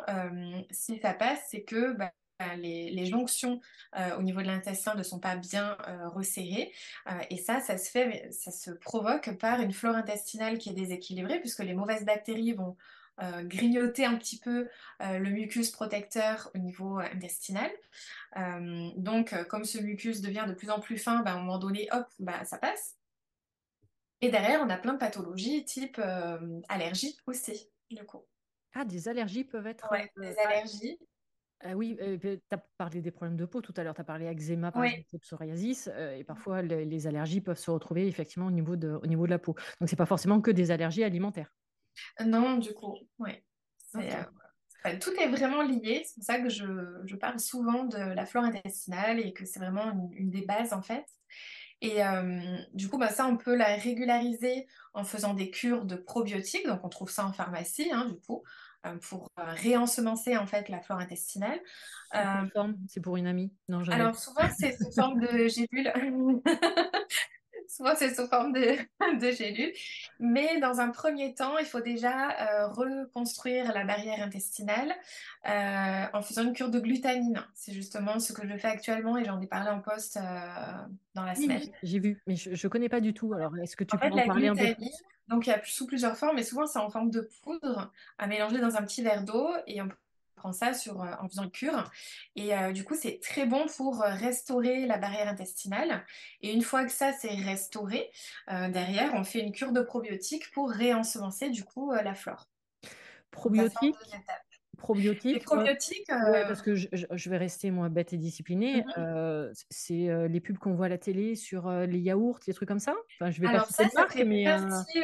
si ça passe, c'est que bah, les, les jonctions euh, au niveau de l'intestin ne sont pas bien euh, resserrées. Euh, et ça, ça se fait, ça se provoque par une flore intestinale qui est déséquilibrée, puisque les mauvaises bactéries vont grignoter un petit peu le mucus protecteur au niveau intestinal. donc, comme ce mucus devient de plus en plus fin, ben, à un moment donné, hop, bah, ça passe. Et derrière, on a plein de pathologies type allergie aussi, du coup. Ah, des allergies peuvent être. Ouais, des allergies. Ah oui, tu as parlé des problèmes de peau tout à l'heure, tu as parlé eczéma, par exemple, psoriasis, et parfois les, allergies peuvent se retrouver effectivement au niveau de, au niveau de la peau. Donc, c'est pas forcément que des allergies alimentaires. Non, du coup, oui. Euh, tout est vraiment lié, c'est pour ça que je, parle souvent de la flore intestinale et que c'est vraiment une, des bases en fait. Et euh, du coup, bah, ça, on peut la régulariser en faisant des cures de probiotiques. Donc, on trouve ça en pharmacie, hein, du coup. Euh, pour euh, réensemencer en fait la flore intestinale. C'est pour une amie? Non, Alors souvent c'est sous forme de gélules. souvent c'est sous forme de, de gélules. Mais dans un premier temps, il faut déjà reconstruire la barrière intestinale en faisant une cure de glutamine. C'est justement ce que je fais actuellement et j'en ai parlé en poste dans la semaine. J'ai vu, mais je ne connais pas du tout. Alors est-ce que tu peux en parler un peu donc, il y a sous plusieurs formes, mais souvent, c'est en forme de poudre à mélanger dans un petit verre d'eau et on ça sur, euh, en faisant une cure. Et euh, du coup, c'est très bon pour euh, restaurer la barrière intestinale. Et une fois que ça, c'est restauré, derrière, on fait une cure de probiotiques pour réensemencer du coup la flore. Probiotiques? Probiotiques. Les probiotiques. parce que je, vais rester moi bête et disciplinée. Mm-hmm. c'est les pubs qu'on voit à la télé sur les yaourts, les trucs comme ça? Enfin, je vais Alors pas ça, ça marque, mais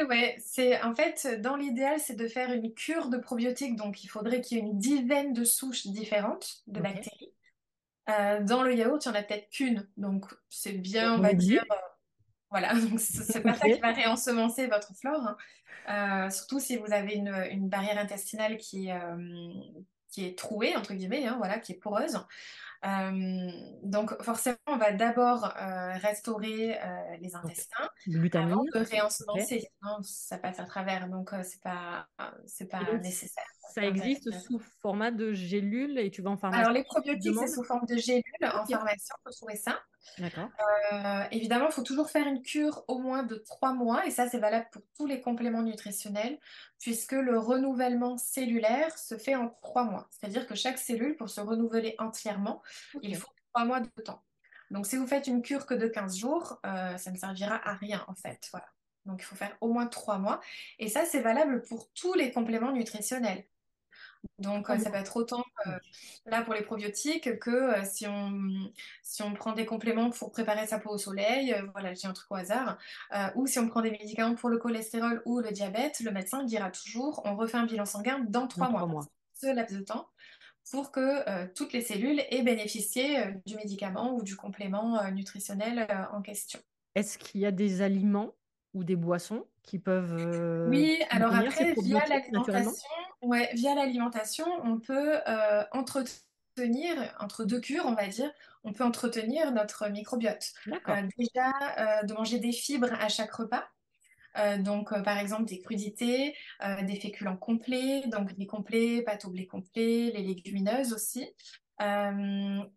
ouais. C'est en fait dans l'idéal, c'est de faire une cure de probiotiques. Donc il faudrait qu'il y ait une dizaine de souches différentes de bactéries. dans le yaourt, il y en a peut-être qu'une, donc c'est bien, on va dire. Voilà, donc c'est pas ça qui va réensemencer votre flore. Hein. Euh, surtout si vous avez une, barrière intestinale qui, euh, qui est trouée, entre guillemets, hein, voilà, qui est poreuse. Euh, donc forcément, on va d'abord restaurer les intestins Glutamine. avant de réensemencer. Sinon, ça passe à travers, donc c'est pas, c'est pas nécessaire. Ça existe sous format de gélules et tu vas en pharmacie Alors les probiotiques, c'est sous forme de gélules. En pharmacie, on peut trouver ça. D'accord. Euh, évidemment, il faut toujours faire une cure au moins de trois mois, et ça, c'est valable pour tous les compléments nutritionnels, puisque le renouvellement cellulaire se fait en trois mois. C'est-à-dire que chaque cellule, pour se renouveler entièrement, il faut trois mois de temps. Donc, si vous faites une cure que de 15 jours, euh, ça ne servira à rien, en fait. Voilà. Donc, il faut faire au moins trois mois. Et ça, c'est valable pour tous les compléments nutritionnels. Donc, euh, ça peut être autant euh, là pour les probiotiques que euh, si, on, si on prend des compléments pour préparer sa peau au soleil, voilà, j'ai un truc au hasard, ou si on prend des médicaments pour le cholestérol ou le diabète, le médecin dira toujours on refait un bilan sanguin dans trois mois, mois. Ce laps de temps pour que toutes les cellules aient bénéficié du médicament ou du complément nutritionnel en question. Est-ce qu'il y a des aliments ou des boissons qui peuvent... oui, alors après, via l'alimentation, Ouais, via l'alimentation, on peut euh, entretenir, entre deux cures, on va dire, on peut entretenir notre microbiote. Euh, déjà, euh, de manger des fibres à chaque repas. donc, par exemple, des crudités, des féculents complets, donc des complets, pâtes au blé complet, les légumineuses aussi.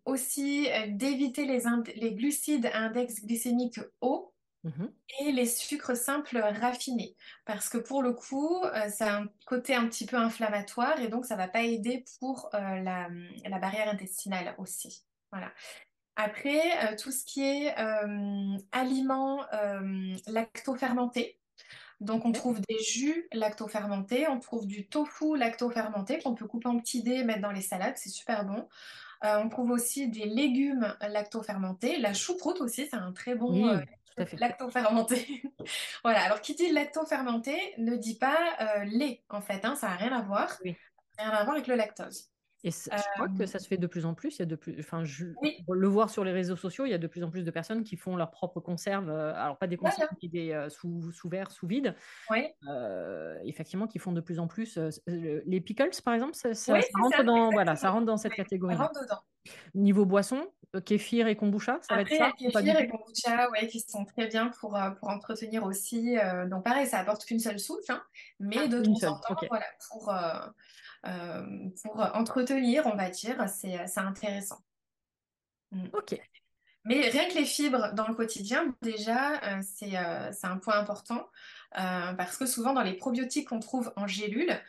aussi, d'éviter les, les glucides à index glycémique haut, Mmh et les sucres simples raffinés. Parce que pour le coup, euh, ça a un côté un petit peu inflammatoire et donc ça ne va pas aider pour euh, la, barrière intestinale aussi. Voilà. Après, euh, tout ce qui est aliments lactofermentés. Donc, on trouve des jus lactofermentés, on trouve du tofu lactofermenté qu'on peut couper en petits dés et mettre dans les salades, c'est super bon. on trouve aussi des légumes lactofermentés. La choucroute aussi, c'est un très bon Lacto-fermenté. voilà, alors qui dit lacto-fermenté ne dit pas euh, lait, en fait, hein, ça n'a rien à voir. Rien à voir avec le lactose. Et je crois que ça se fait de plus en plus? Il y a de plus, enfin, je, le voir sur les réseaux sociaux, il y a de plus en plus de personnes qui font leurs propres conserves. Alors pas des conserves des sous, sous verre, sous vide. Oui. effectivement, qui font de plus en plus. les pickles, par exemple, ça, rentre dans, voilà, ça rentre dans cette catégorie. Ça rentre dedans. Niveau boisson, kéfir et kombucha, ça va être ça Kéfir et kombucha, ouais, qui sont très bien pour, pour entretenir aussi. Donc pareil, ça apporte qu'une seule souche, hein, mais ah, de temps en temps, voilà, pour, pour entretenir, on va dire, c'est intéressant. Mm. Ok. Mais rien que les fibres dans le quotidien, déjà, c'est un point important. parce que souvent dans les probiotiques qu'on trouve en gélule,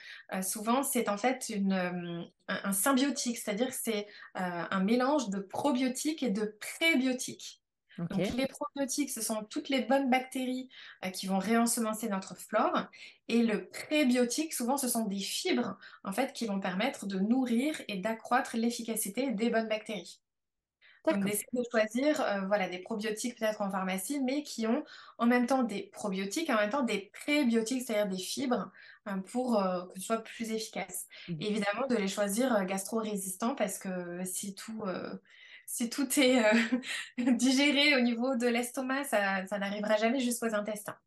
souvent c'est en fait une, un, symbiotique, c'est-à-dire que c'est un mélange de probiotiques et de prébiotiques. Donc les probiotiques, ce sont toutes les bonnes bactéries qui vont réensemencer notre flore. Et le prébiotique, souvent, ce sont des fibres en fait qui vont permettre de nourrir et d'accroître l'efficacité des bonnes bactéries. Donc d'essayer de choisir euh, voilà, des probiotiques peut-être en pharmacie, mais qui ont en même temps des probiotiques, en même temps des prébiotiques, c'est-à-dire des fibres, hein, pour euh, que ce soit plus efficace. Mmh. évidemment, de les choisir euh, gastro-résistants, parce que si tout, si tout est digéré au niveau de l'estomac, ça, ça n'arrivera jamais jusqu'aux intestins.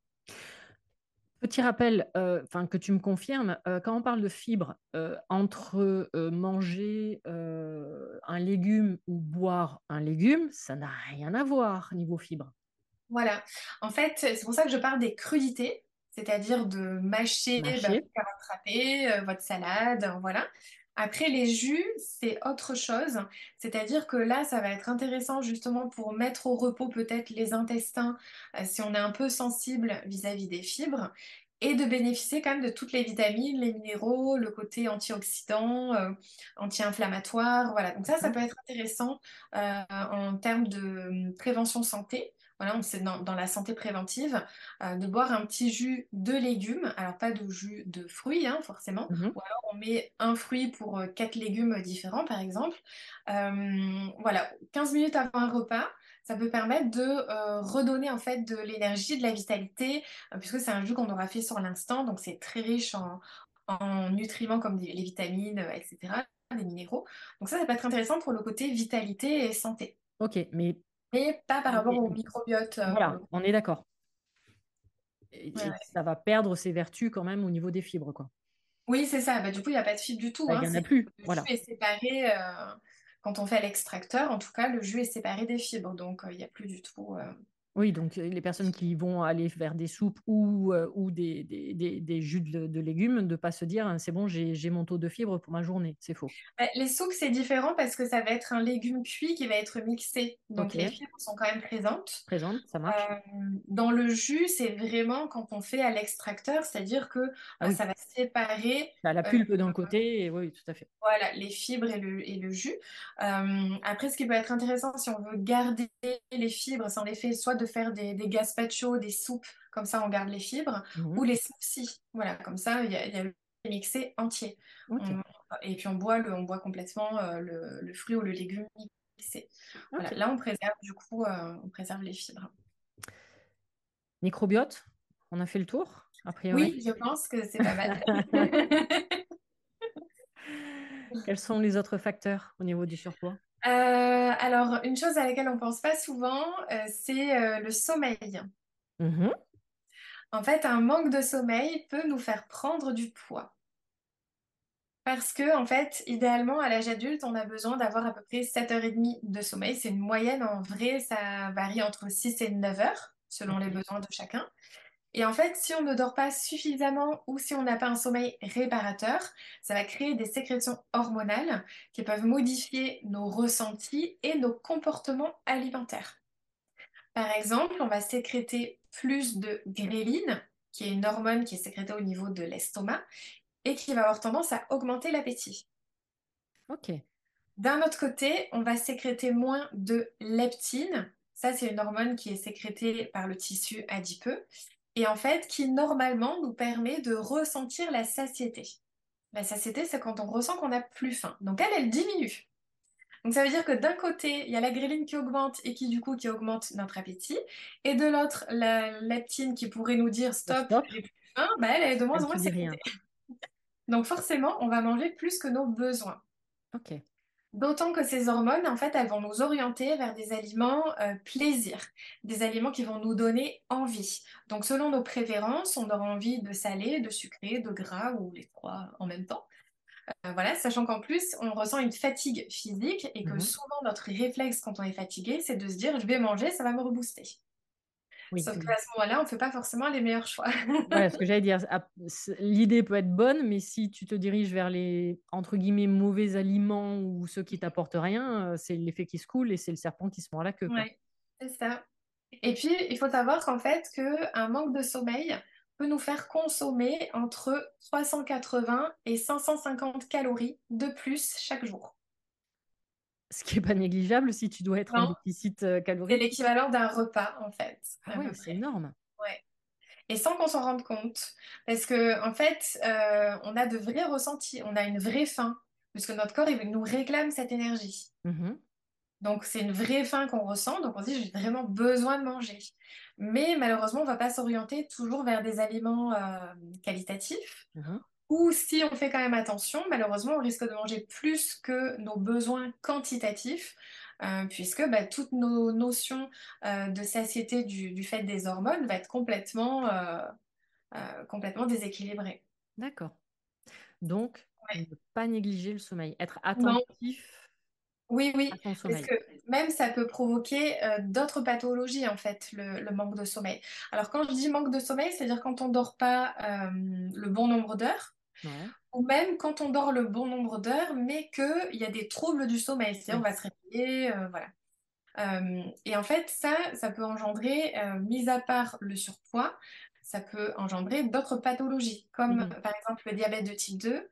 Petit rappel, euh, enfin que tu me confirmes, euh, quand on parle de fibres, euh, entre manger un légume ou boire un légume, ça n'a rien à voir niveau fibres. Voilà. En fait, c'est pour ça que je parle des crudités, c'est-à-dire de mâcher, bah, rattraper votre salade, voilà. Après, les jus, c'est autre chose. C'est-à-dire que là, ça va être intéressant justement pour mettre au repos peut-être les intestins euh, si on est un peu sensible vis-à-vis des fibres et de bénéficier quand même de toutes les vitamines, les minéraux, le côté antioxydant, euh, anti-inflammatoire. Voilà, donc ça, ça peut être intéressant euh, en termes de hum, prévention santé voilà, c'est dans, dans, la santé préventive, euh, de boire un petit jus de légumes, alors pas de jus de fruits, hein, forcément, mmh ou alors on met un fruit pour euh, quatre légumes différents, par exemple. Euh, voilà, 15 minutes avant un repas, ça peut permettre de redonner en fait de l'énergie, de la vitalité, puisque c'est un jus qu'on aura fait sur l'instant, donc c'est très riche en, en nutriments comme les vitamines, etc., des minéraux. Donc ça, ça peut être intéressant pour le côté vitalité et santé. Ok, mais mais pas par rapport au microbiote. Euh, voilà, on est d'accord. Ça va perdre ses vertus quand même au niveau des fibres, quoi. Oui, c'est ça. Bah, du coup, il n'y a pas de fibres du tout. Bah, il n'y en a plus. Le voilà. jus est séparé, euh, quand on fait l'extracteur, en tout cas, le jus est séparé des fibres. Donc, euh, il n'y a plus du tout. Oui, donc les personnes qui vont aller vers des soupes ou, ou des, des, des, jus de, légumes, de ne pas se dire hein, c'est bon, j'ai mon taux de fibres pour ma journée. C'est faux. Bah, les soupes, c'est différent parce que ça va être un légume cuit qui va être mixé. Donc les fibres sont quand même présentes. Présentes, ça marche. dans le jus, c'est vraiment quand on fait à l'extracteur, c'est-à-dire que ah ça va séparer. la pulpe d'un côté, et oui, tout à fait. Voilà, les fibres et le, et le jus. après, ce qui peut être intéressant si on veut garder les fibres, c'est en effet soit de faire des, des gazpacho, des soupes, comme ça on garde les fibres, mhm. ou les smoothies. Voilà, comme ça il y, a le mixé entier. et puis on boit, le, on boit complètement euh, le, fruit ou le légume mixé. là on préserve du coup, euh, on préserve les fibres. Microbiote, on a fait le tour après Oui, je pense que c'est pas mal. Quels sont les autres facteurs au niveau du surpoids? Euh, alors, une chose à laquelle on ne pense pas souvent, euh, c'est euh, le sommeil. Mm-hmm. En fait, un manque de sommeil peut nous faire prendre du poids. Parce que, en fait, idéalement, à l'âge adulte, on a besoin d'avoir à peu près 7h30 de sommeil. C'est une moyenne, en vrai, ça varie entre 6 et 9 heures, selon les besoins de chacun. Et en fait, si on ne dort pas suffisamment ou si on n'a pas un sommeil réparateur, ça va créer des sécrétions hormonales qui peuvent modifier nos ressentis et nos comportements alimentaires. Par exemple, on va sécréter plus de gréline, qui est une hormone qui est sécrétée au niveau de l'estomac et qui va avoir tendance à augmenter l'appétit. Ok. D'un autre côté, on va sécréter moins de leptine. Ça, c'est une hormone qui est sécrétée par le tissu adipeux et en fait qui normalement nous permet de ressentir la satiété. La satiété, c'est quand on ressent qu'on n'a plus faim. Donc elle, elle diminue. Donc ça veut dire que d'un côté, il y a la gréline qui augmente et qui du coup qui augmente notre appétit, et de l'autre, la leptine qui pourrait nous dire stop, j'ai plus faim, bah, elle, est de moins en moins sécrétée. Donc forcément, on va manger plus que nos besoins. Ok. D'autant que ces hormones, en fait, elles vont nous orienter vers des aliments euh, plaisir, des aliments qui vont nous donner envie. Donc, selon nos préférences, on aura envie de salé, de sucré, de gras ou les trois en même temps. Euh, voilà, sachant qu'en plus, on ressent une fatigue physique et que mmh souvent notre réflexe quand on est fatigué, c'est de se dire je vais manger, ça va me rebooster. Sauf qu'à ce moment-là, on ne fait pas forcément les meilleurs choix. voilà ce que j'allais dire. L'idée peut être bonne, mais si tu te diriges vers les entre guillemets mauvais aliments ou ceux qui t'apportent rien, euh, c'est l'effet qui se coule et c'est le serpent qui se mord la queue. Oui, c'est ça. Et puis, il faut savoir qu'en fait, qu'un manque de sommeil peut nous faire consommer entre 380 et 550 calories de plus chaque jour. Ce qui n'est pas négligeable si tu dois être en déficit euh, calorique. C'est l'équivalent d'un repas, en fait. Ah ouais, c'est énorme. Ouais. Et sans qu'on s'en rende compte. Parce que, en fait, euh, on a de vrais ressentis, on a une vraie faim, puisque notre corps, il nous réclame cette énergie. Mmh donc, c'est une vraie faim qu'on ressent. Donc, on se dit, j'ai vraiment besoin de manger. Mais malheureusement, on ne va pas s'orienter toujours vers des aliments euh, qualitatifs. Mmh Ou si on fait quand même attention, malheureusement, on risque de manger plus que nos besoins quantitatifs. Euh, puisque bah, toutes nos notions euh, de satiété du, fait des hormones va être complètement, complètement déséquilibrées. D'accord. Donc, ne pas négliger le sommeil, être attentif oui, oui, parce que même ça peut provoquer euh, d'autres pathologies, en fait, le, manque de sommeil. Alors, quand je dis manque de sommeil, c'est-à-dire quand on ne dort pas euh, le bon nombre d'heures, ou même quand on dort le bon nombre d'heures, mais qu'il y a des troubles du sommeil, c'est-à-dire on va se réveiller, euh, voilà. et en fait, ça, ça peut engendrer, mis à part le surpoids, ça peut engendrer d'autres pathologies, comme mmh par exemple le diabète de type 2,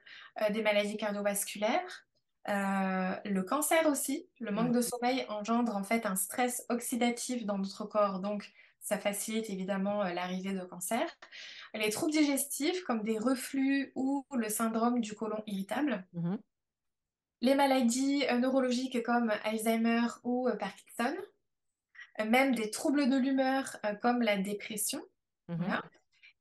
des maladies cardiovasculaires, euh, le cancer aussi, le manque de sommeil engendre en fait un stress oxydatif dans notre corps, donc ça facilite évidemment euh, l'arrivée de cancer. Les troubles digestifs comme des reflux ou le syndrome du côlon irritable. Mhm. Les maladies euh, neurologiques comme Alzheimer ou Parkinson. Même des troubles de l'humeur comme la dépression. Mhm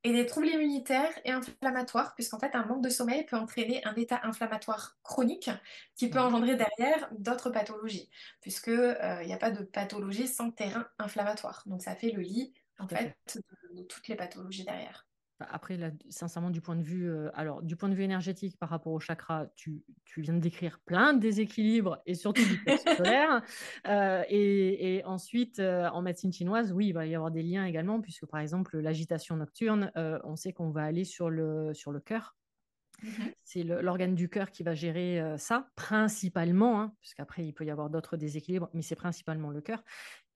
et des troubles immunitaires et inflammatoires, puisqu'en fait, un manque de sommeil peut entraîner un état inflammatoire chronique qui peut engendrer derrière d'autres pathologies, puisqu'il euh, n'y a pas de pathologie sans terrain inflammatoire. Donc, ça fait le lit, en fait, de toutes les pathologies derrière. Bah, après, là, sincèrement, du point de vue, euh, alors, du point de vue énergétique par rapport au chakra, tu, tu viens de décrire plein de déséquilibres et surtout du solaire. Euh, et, et, ensuite, euh, en médecine chinoise, oui, il va y avoir des liens également, puisque par exemple, l'agitation nocturne, on sait qu'on va aller sur le, sur le cœur. Mhm. C'est l'organe du cœur qui va gérer euh, ça, principalement, hein, puisqu'après il peut y avoir d'autres déséquilibres, mais c'est principalement le cœur.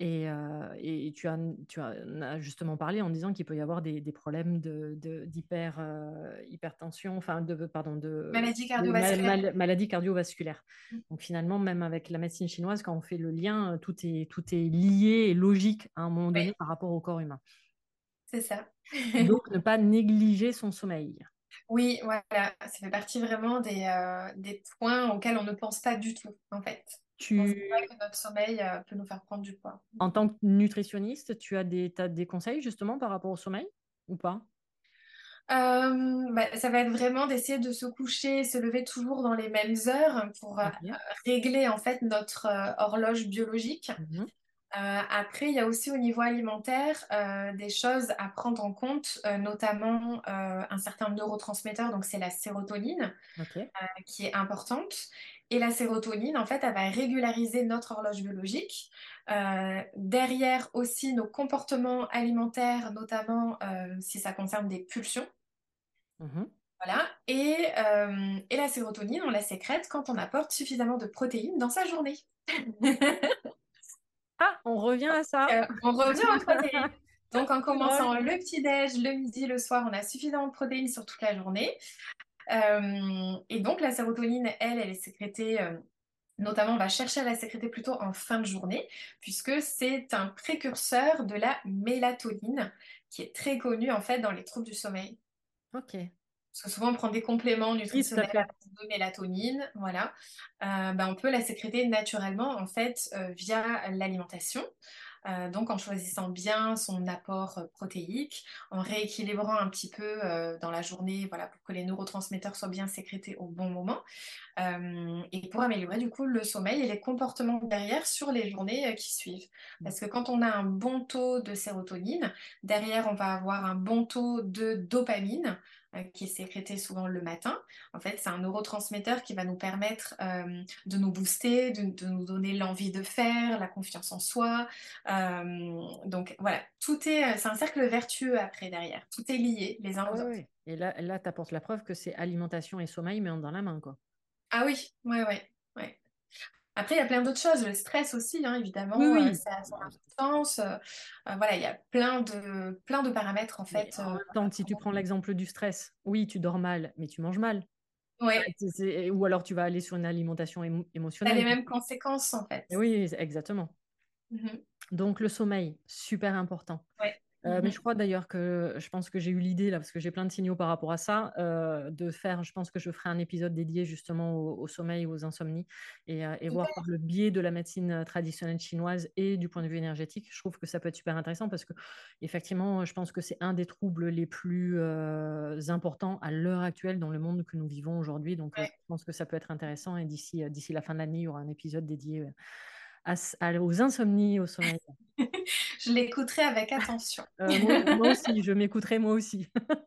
Et, euh, tu, as, tu as, justement parlé en disant qu'il peut y avoir des, problèmes d'hyper, de, euh, hypertension, enfin de, pardon, de maladie cardiovasculaire. maladie cardiovasculaire. Mm. Donc finalement, même avec la médecine chinoise, quand on fait le lien, tout est, tout est lié et logique à un moment donné par rapport au corps humain. C'est ça. Donc ne pas négliger son sommeil. Oui, voilà, ça fait partie vraiment des, euh, des points auxquels on ne pense pas du tout, en fait. Tu... pas que notre sommeil euh, peut nous faire prendre du poids. En tant que nutritionniste, tu as des, as des conseils justement par rapport au sommeil ou pas? Euh, bah, ça va être vraiment d'essayer de se coucher, se lever toujours dans les mêmes heures pour régler en fait notre horloge biologique. Mmh euh, après, il y a aussi au niveau alimentaire euh, des choses à prendre en compte, euh, notamment un certain neurotransmetteur, donc c'est la sérotonine, qui est importante. Et la sérotonine, en fait, elle va régulariser notre horloge biologique. derrière aussi nos comportements alimentaires, notamment si ça concerne des pulsions. Mmh voilà. Et, et la sérotonine, on la sécrète quand on apporte suffisamment de protéines dans sa journée. Ah, on revient à ça. Euh, on revient aux protéines. Donc, en commençant le petit-déj, le midi, le soir, on a suffisamment de protéines sur toute la journée. Euh, et donc, la sérotonine, elle, elle est sécrétée, euh, notamment, on va chercher à la sécréter plutôt en fin de journée, puisque c'est un précurseur de la mélatonine, qui est très connue, en fait, dans les troubles du sommeil. Ok. Parce que souvent, on prend des compléments nutritionnels de mélatonine, voilà. Euh, ben, on peut la sécréter naturellement, en fait, euh, via l'alimentation. Euh, donc en choisissant bien son apport protéique, en rééquilibrant un petit peu dans la journée, voilà, pour que les neurotransmetteurs soient bien sécrétés au bon moment, et pour améliorer du coup le sommeil et les comportements derrière sur les journées qui suivent. Mmh. Parce que quand on a un bon taux de sérotonine, derrière on va avoir un bon taux de dopamine. Euh, qui est sécrété souvent le matin. En fait, c'est un neurotransmetteur qui va nous permettre euh, de nous booster, de, nous donner l'envie de faire, la confiance en soi. Euh, donc voilà, tout est, c'est un cercle vertueux après derrière. Tout est lié les uns aux autres. Et là, là tu apportes la preuve que c'est alimentation et sommeil, mais on dans la main, quoi. Ah oui, ouais, ouais. Après, il y a plein d'autres choses. Le stress aussi, hein, évidemment, Oui, euh, ça a son importance. Euh, voilà, il y a plein de, plein de paramètres, en fait. en euh, même temps, si tu prends l'exemple du stress, oui, tu dors mal, mais tu manges mal. ouais, Ou alors tu vas aller sur une alimentation émo- ça a émotionnelle. les mêmes conséquences, en fait. Oui, exactement. Mhm. Donc le sommeil, super important. Ouais. Euh, mais je crois d'ailleurs que je pense que j'ai eu l'idée là, parce que j'ai plein de signaux par rapport à ça, euh, de faire, je pense que je ferai un épisode dédié justement au, au sommeil, aux insomnies, et, euh, et voir par le biais de la médecine traditionnelle chinoise et du point de vue énergétique. Je trouve que ça peut être super intéressant parce que effectivement, je pense que c'est un des troubles les plus importants à l'heure actuelle dans le monde que nous vivons aujourd'hui. Donc je pense que ça peut être intéressant et d'ici d'ici la fin de l'année, il y aura un épisode dédié à, à- aux insomnies, au sommeil. Je l'écouterai avec attention. Euh, moi, moi aussi, je m'écouterai moi aussi.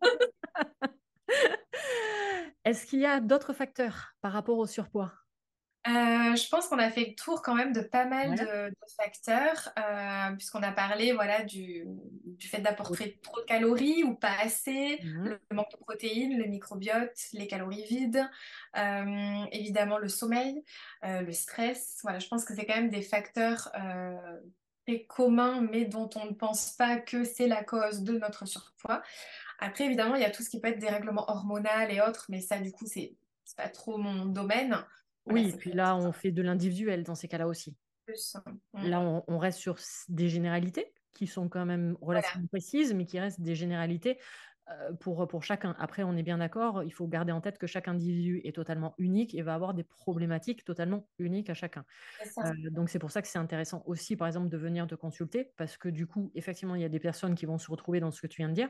Est-ce qu'il y a d'autres facteurs par rapport au surpoids? Euh, je pense qu'on a fait le tour quand même de pas mal de, de facteurs, euh, puisqu'on a parlé voilà, du, du fait d'apporter trop de calories ou pas assez, Mhm. le manque de protéines, le microbiote, les calories vides, euh, évidemment le sommeil, le stress. Voilà, je pense que c'est quand même des facteurs très communs, mais dont on ne pense pas que c'est la cause de notre surpoids. Après, évidemment, il y a tout ce qui peut être dérèglement hormonal et autres, mais ça, du coup, c'est c'est pas trop mon domaine. Voilà, Oui, et puis là, on fait de l'individuel dans ces cas-là aussi. plus. mm, Là, on, on reste sur des généralités qui sont quand même Voilà, relativement précises, mais qui restent des généralités euh, pour, pour chacun. Après, on est bien d'accord, il faut garder en tête que chaque individu est totalement unique et va avoir des problématiques totalement uniques à chacun. Euh, donc c'est pour ça que c'est intéressant aussi, par exemple, de venir te consulter, parce que du coup, effectivement, il y a des personnes qui vont se retrouver dans ce que tu viens de dire,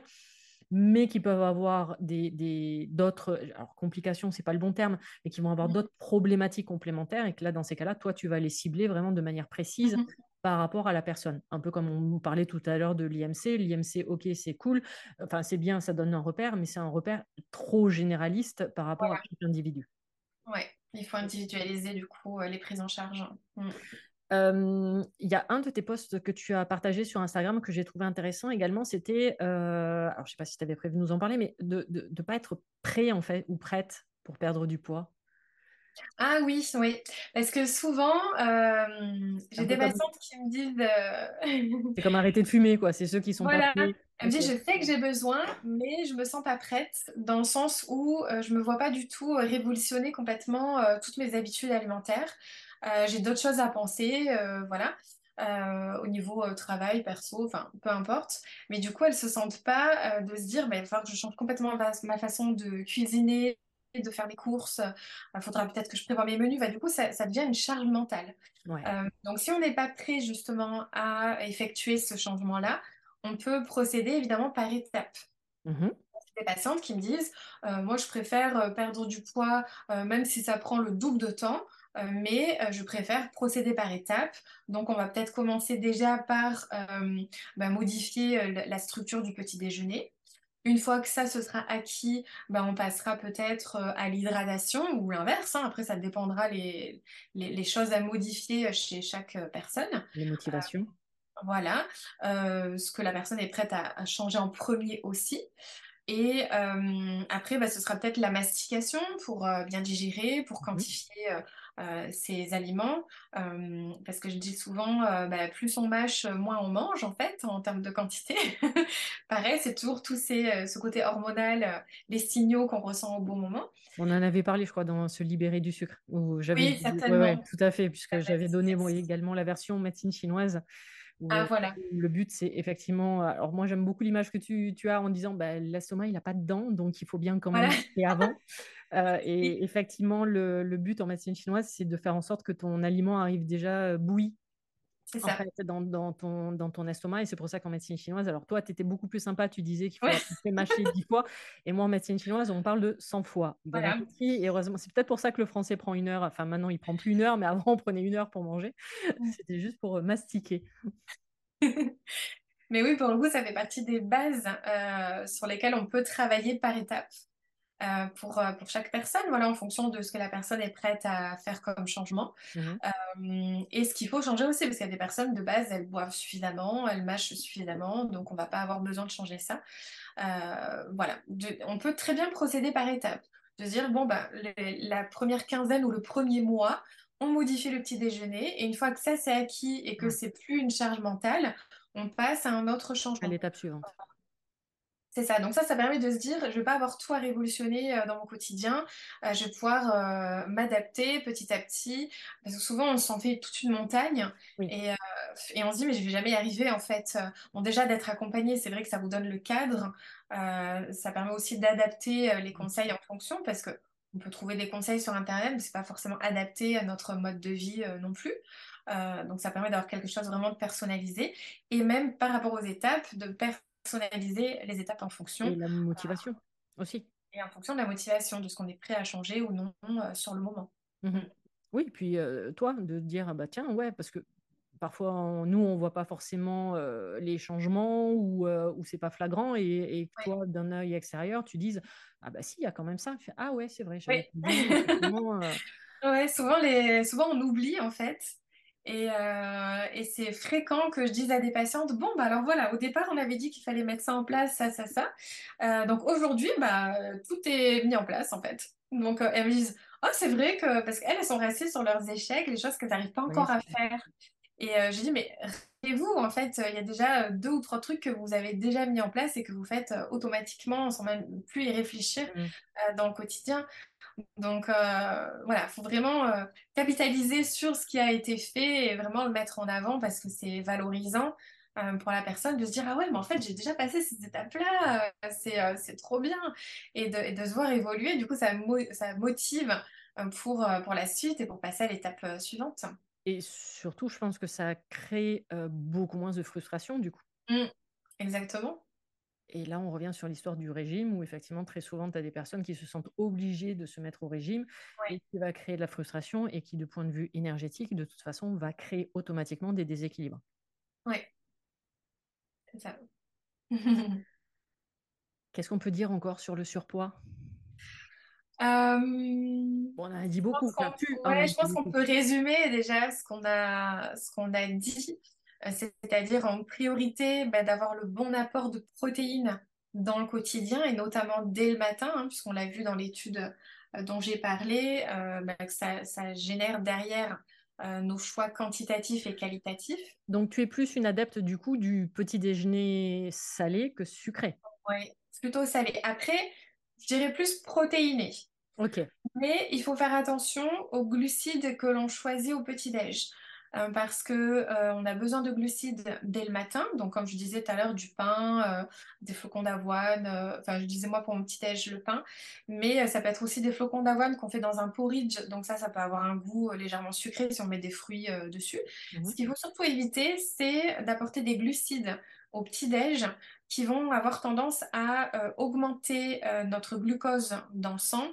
mais qui peuvent avoir des, des- d'autres, alors complications, c'est pas le bon terme, mais qui vont avoir Mhm, d'autres problématiques complémentaires, et que là, dans ces cas-là, toi, tu vas les cibler vraiment de manière précise mhm. par rapport à la personne. Un peu comme on parlait tout à l'heure de l'IMC. L'IMC, ok, c'est cool, enfin c'est bien, ça donne un repère, mais c'est un repère trop généraliste par rapport à chaque individu. ouais. Il faut individualiser du coup euh, les prises en charge. Mm. Euh, Il y a un de tes posts que tu as partagé sur Instagram que j'ai trouvé intéressant également, c'était, euh, alors je sais pas si tu avais prévu de nous en parler, mais de ne pas être prêt en fait ou prête pour perdre du poids. Ah oui, oui. Parce que souvent, euh, j'ai des comme, patientes qui me disent, euh, c'est comme arrêter de fumer, quoi. C'est ceux qui sont pas voilà, prêts. elle me dit, je sais que j'ai besoin, mais je me sens pas prête, dans le sens où euh, je me vois pas du tout euh, révolutionner complètement toutes mes habitudes alimentaires. Euh, j'ai d'autres choses à penser, euh, voilà. euh, au niveau euh, travail, perso, enfin peu importe. Mais du coup, elles se sentent pas euh, de se dire, bah, il va falloir que je change complètement ma, ma façon de cuisiner, de faire mes courses. Il faudra peut-être que je prévoie mes menus. Bah, du coup, ça, ça devient une charge mentale. Ouais. Donc, si on n'est pas prêt justement à effectuer ce changement-là, on peut procéder évidemment par étapes Mhm. des patientes qui me disent, euh, moi je préfère perdre du poids, euh, même si ça prend le double de temps, mais euh, je préfère procéder par étapes. Donc on va peut-être commencer déjà par euh, bah, modifier euh, la structure du petit déjeuner. Une fois que ça se sera acquis, bah, on passera peut-être euh, à l'hydratation ou l'inverse. hein. Après, ça dépendra les, les, les choses à modifier chez chaque euh, personne. Les motivations. Voilà, Euh, ce que la personne est prête à, à changer en premier aussi. Et euh, après, bah, ce sera peut-être la mastication pour euh, bien digérer, pour Mhm. quantifier euh, euh, ces aliments. Euh, parce que je dis souvent, euh, bah, plus on mâche, moins on mange en fait, en termes de quantité. Pareil, c'est toujours tout ces, ce côté hormonal, les signaux qu'on ressent au bon moment. On en avait parlé, je crois, dans Se libérer du sucre, où j'avais Oui, dit, ouais, ouais, certainement. tout à fait, puisque La j'avais donné bon, également la version médecine chinoise, Ah voilà, le but, c'est effectivement, alors moi, j'aime beaucoup l'image que tu, tu as en disant, bah, l'estomac, il n'a pas de dents, donc il faut bien quand même voilà, avant. Euh, et effectivement, le, le but en médecine chinoise, c'est de faire en sorte que ton aliment arrive déjà bouilli c'est en ça. fait, dans, dans ton, dans ton estomac. Et c'est pour ça qu'en médecine chinoise, alors toi, tu étais beaucoup plus sympa, tu disais qu'il faut Ouais, mâcher 10 fois. Et moi, en médecine chinoise, on parle de 100 fois. Bon voilà. appétit. Et heureusement, c'est peut-être pour ça que le français prend une heure. Enfin, maintenant, il prend plus une heure, mais avant, on prenait une heure pour manger. C'était juste pour euh, mastiquer. Mais oui, pour le coup, ça fait partie des bases euh, sur lesquelles on peut travailler par étapes euh, pour, euh, pour chaque personne, voilà, en fonction de ce que la personne est prête à faire comme changement. Mhm. Euh, et ce qu'il faut changer aussi, parce qu'il y a des personnes de base, elles boivent suffisamment, elles mâchent suffisamment, donc on va pas avoir besoin de changer ça. Euh, voilà, De- on peut très bien procéder par étapes. De dire, bon, bah, les- la première quinzaine ou le premier mois, on modifie le petit déjeuner. Et une fois que ça c'est acquis et que Ouais. c'est plus une charge mentale, on passe à un autre À changement. l'étape suivante. C'est ça. Donc ça, ça permet de se dire, je vais pas avoir tout à révolutionner euh, dans mon quotidien. Euh, je vais pouvoir euh, m'adapter petit à petit. Parce que souvent, on s'en fait toute une montagne Oui. et, euh, et on se dit, mais je vais jamais y arriver en fait. Bon, déjà d'être accompagné, c'est vrai que ça vous donne le cadre. Euh, ça permet aussi d'adapter les conseils en fonction parce que on peut trouver des conseils sur Internet, mais c'est pas forcément adapté à notre mode de vie non plus. Donc ça permet d'avoir quelque chose vraiment de personnalisé et même par rapport aux étapes, de personnaliser les étapes en Et fonction la motivation aussi. et en fonction de la motivation, de ce qu'on est prêt à changer ou non euh, sur le moment. Mhm. Mm. Oui, puis euh, toi, de dire, ah bah tiens, ouais, parce que parfois, on- nous, on voit pas forcément euh, les changements ou, euh, ou c'est pas flagrant, et, et Ouais. toi, d'un œil extérieur, tu dises, ah bah si, il y a quand même ça. Fais, ah ouais, c'est vrai, Oui. euh, Ouais, souvent, les... souvent on oublie en fait. Et, euh, et c'est fréquent que je dise à des patientes, bon, bah alors voilà, au départ, on avait dit qu'il fallait mettre ça en place, ça, ça, ça. Euh, donc aujourd'hui, bah, tout est mis en place en fait. Donc euh, elles me disent, oh, c'est vrai que, parce qu'elles, elles sont restées sur leurs échecs, les choses qu'elles n'arrivent pas ouais, encore à faire. Et j'ai dit, mais rappelez-vous, en fait, il y a déjà deux ou trois trucs que vous avez déjà mis en place et que vous faites automatiquement sans même plus y réfléchir euh, dans le quotidien. Donc euh, voilà, il faut vraiment euh, capitaliser sur ce qui a été fait et vraiment le mettre en avant parce que c'est valorisant euh, pour la personne de se dire ah ouais mais en fait j'ai déjà passé ces étapes-là, euh, c'est trop bien et de, et de se voir évoluer du coup ça, mo- ça motive pour, pour la suite et pour passer à l'étape suivante. Et surtout, je pense que ça crée beaucoup moins de frustration, du coup. Mm, exactement. Et là, on revient sur l'histoire du régime, où effectivement, très souvent, tu as des personnes qui se sentent obligées de se mettre au régime Ouais, et qui va créer de la frustration et qui, de point de vue énergétique, de toute façon, va créer automatiquement des déséquilibres. ouais, c'est ça. Qu'est-ce qu'on peut dire encore sur le surpoids? Euh, Bon, on a dit Je pense beaucoup. Qu'on ouais, je pense qu'on beaucoup. peut résumer déjà ce qu'on a, ce qu'on a dit, c'est-à-dire en priorité bah, d'avoir le bon apport de protéines dans le quotidien et notamment dès le matin, hein, puisqu'on l'a vu dans l'étude euh, dont j'ai parlé, euh, bah, que ça, ça génère derrière euh, nos choix quantitatifs et qualitatifs. Donc, tu es plus une adepte, du coup, du petit déjeuner salé que sucré. Ouais, plutôt salé. Après, je dirais plus protéiné. Ok. Mais il faut faire attention aux glucides que l'on choisit au petit-déj. Euh, parce que euh, on a besoin de glucides dès le matin. Donc, comme je disais tout à l'heure, du pain, euh, des flocons d'avoine. Enfin, je disais moi pour mon petit-déj le pain. Mais ça peut être aussi des flocons d'avoine qu'on fait dans un porridge. Donc ça, ça peut avoir un goût légèrement sucré si on met des fruits dessus. Mhm. Ce qu'il faut surtout éviter, c'est d'apporter des glucides au petit-déj qui vont avoir tendance à euh, augmenter euh, notre glucose dans le sang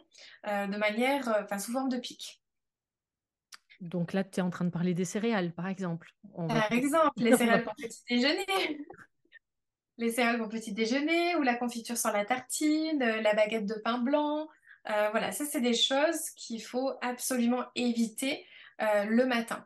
euh, de manière, enfin, sous forme de pic. Donc là, tu es en train de parler des céréales, par exemple. On va... Par exemple, les céréales pour petit déjeuner, les céréales pour petit déjeuner ou la confiture sur la tartine, euh, la baguette de pain blanc. Euh, voilà, ça, c'est des choses qu'il faut absolument éviter euh, le matin.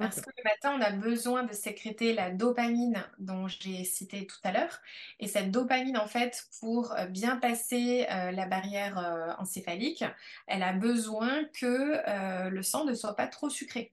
Parce que le matin, on a besoin de sécréter la dopamine dont j'ai cité tout à l'heure. Et cette dopamine, en fait, pour euh, bien passer euh, la barrière euh, encéphalique, elle a besoin que euh, le sang ne soit pas trop sucré.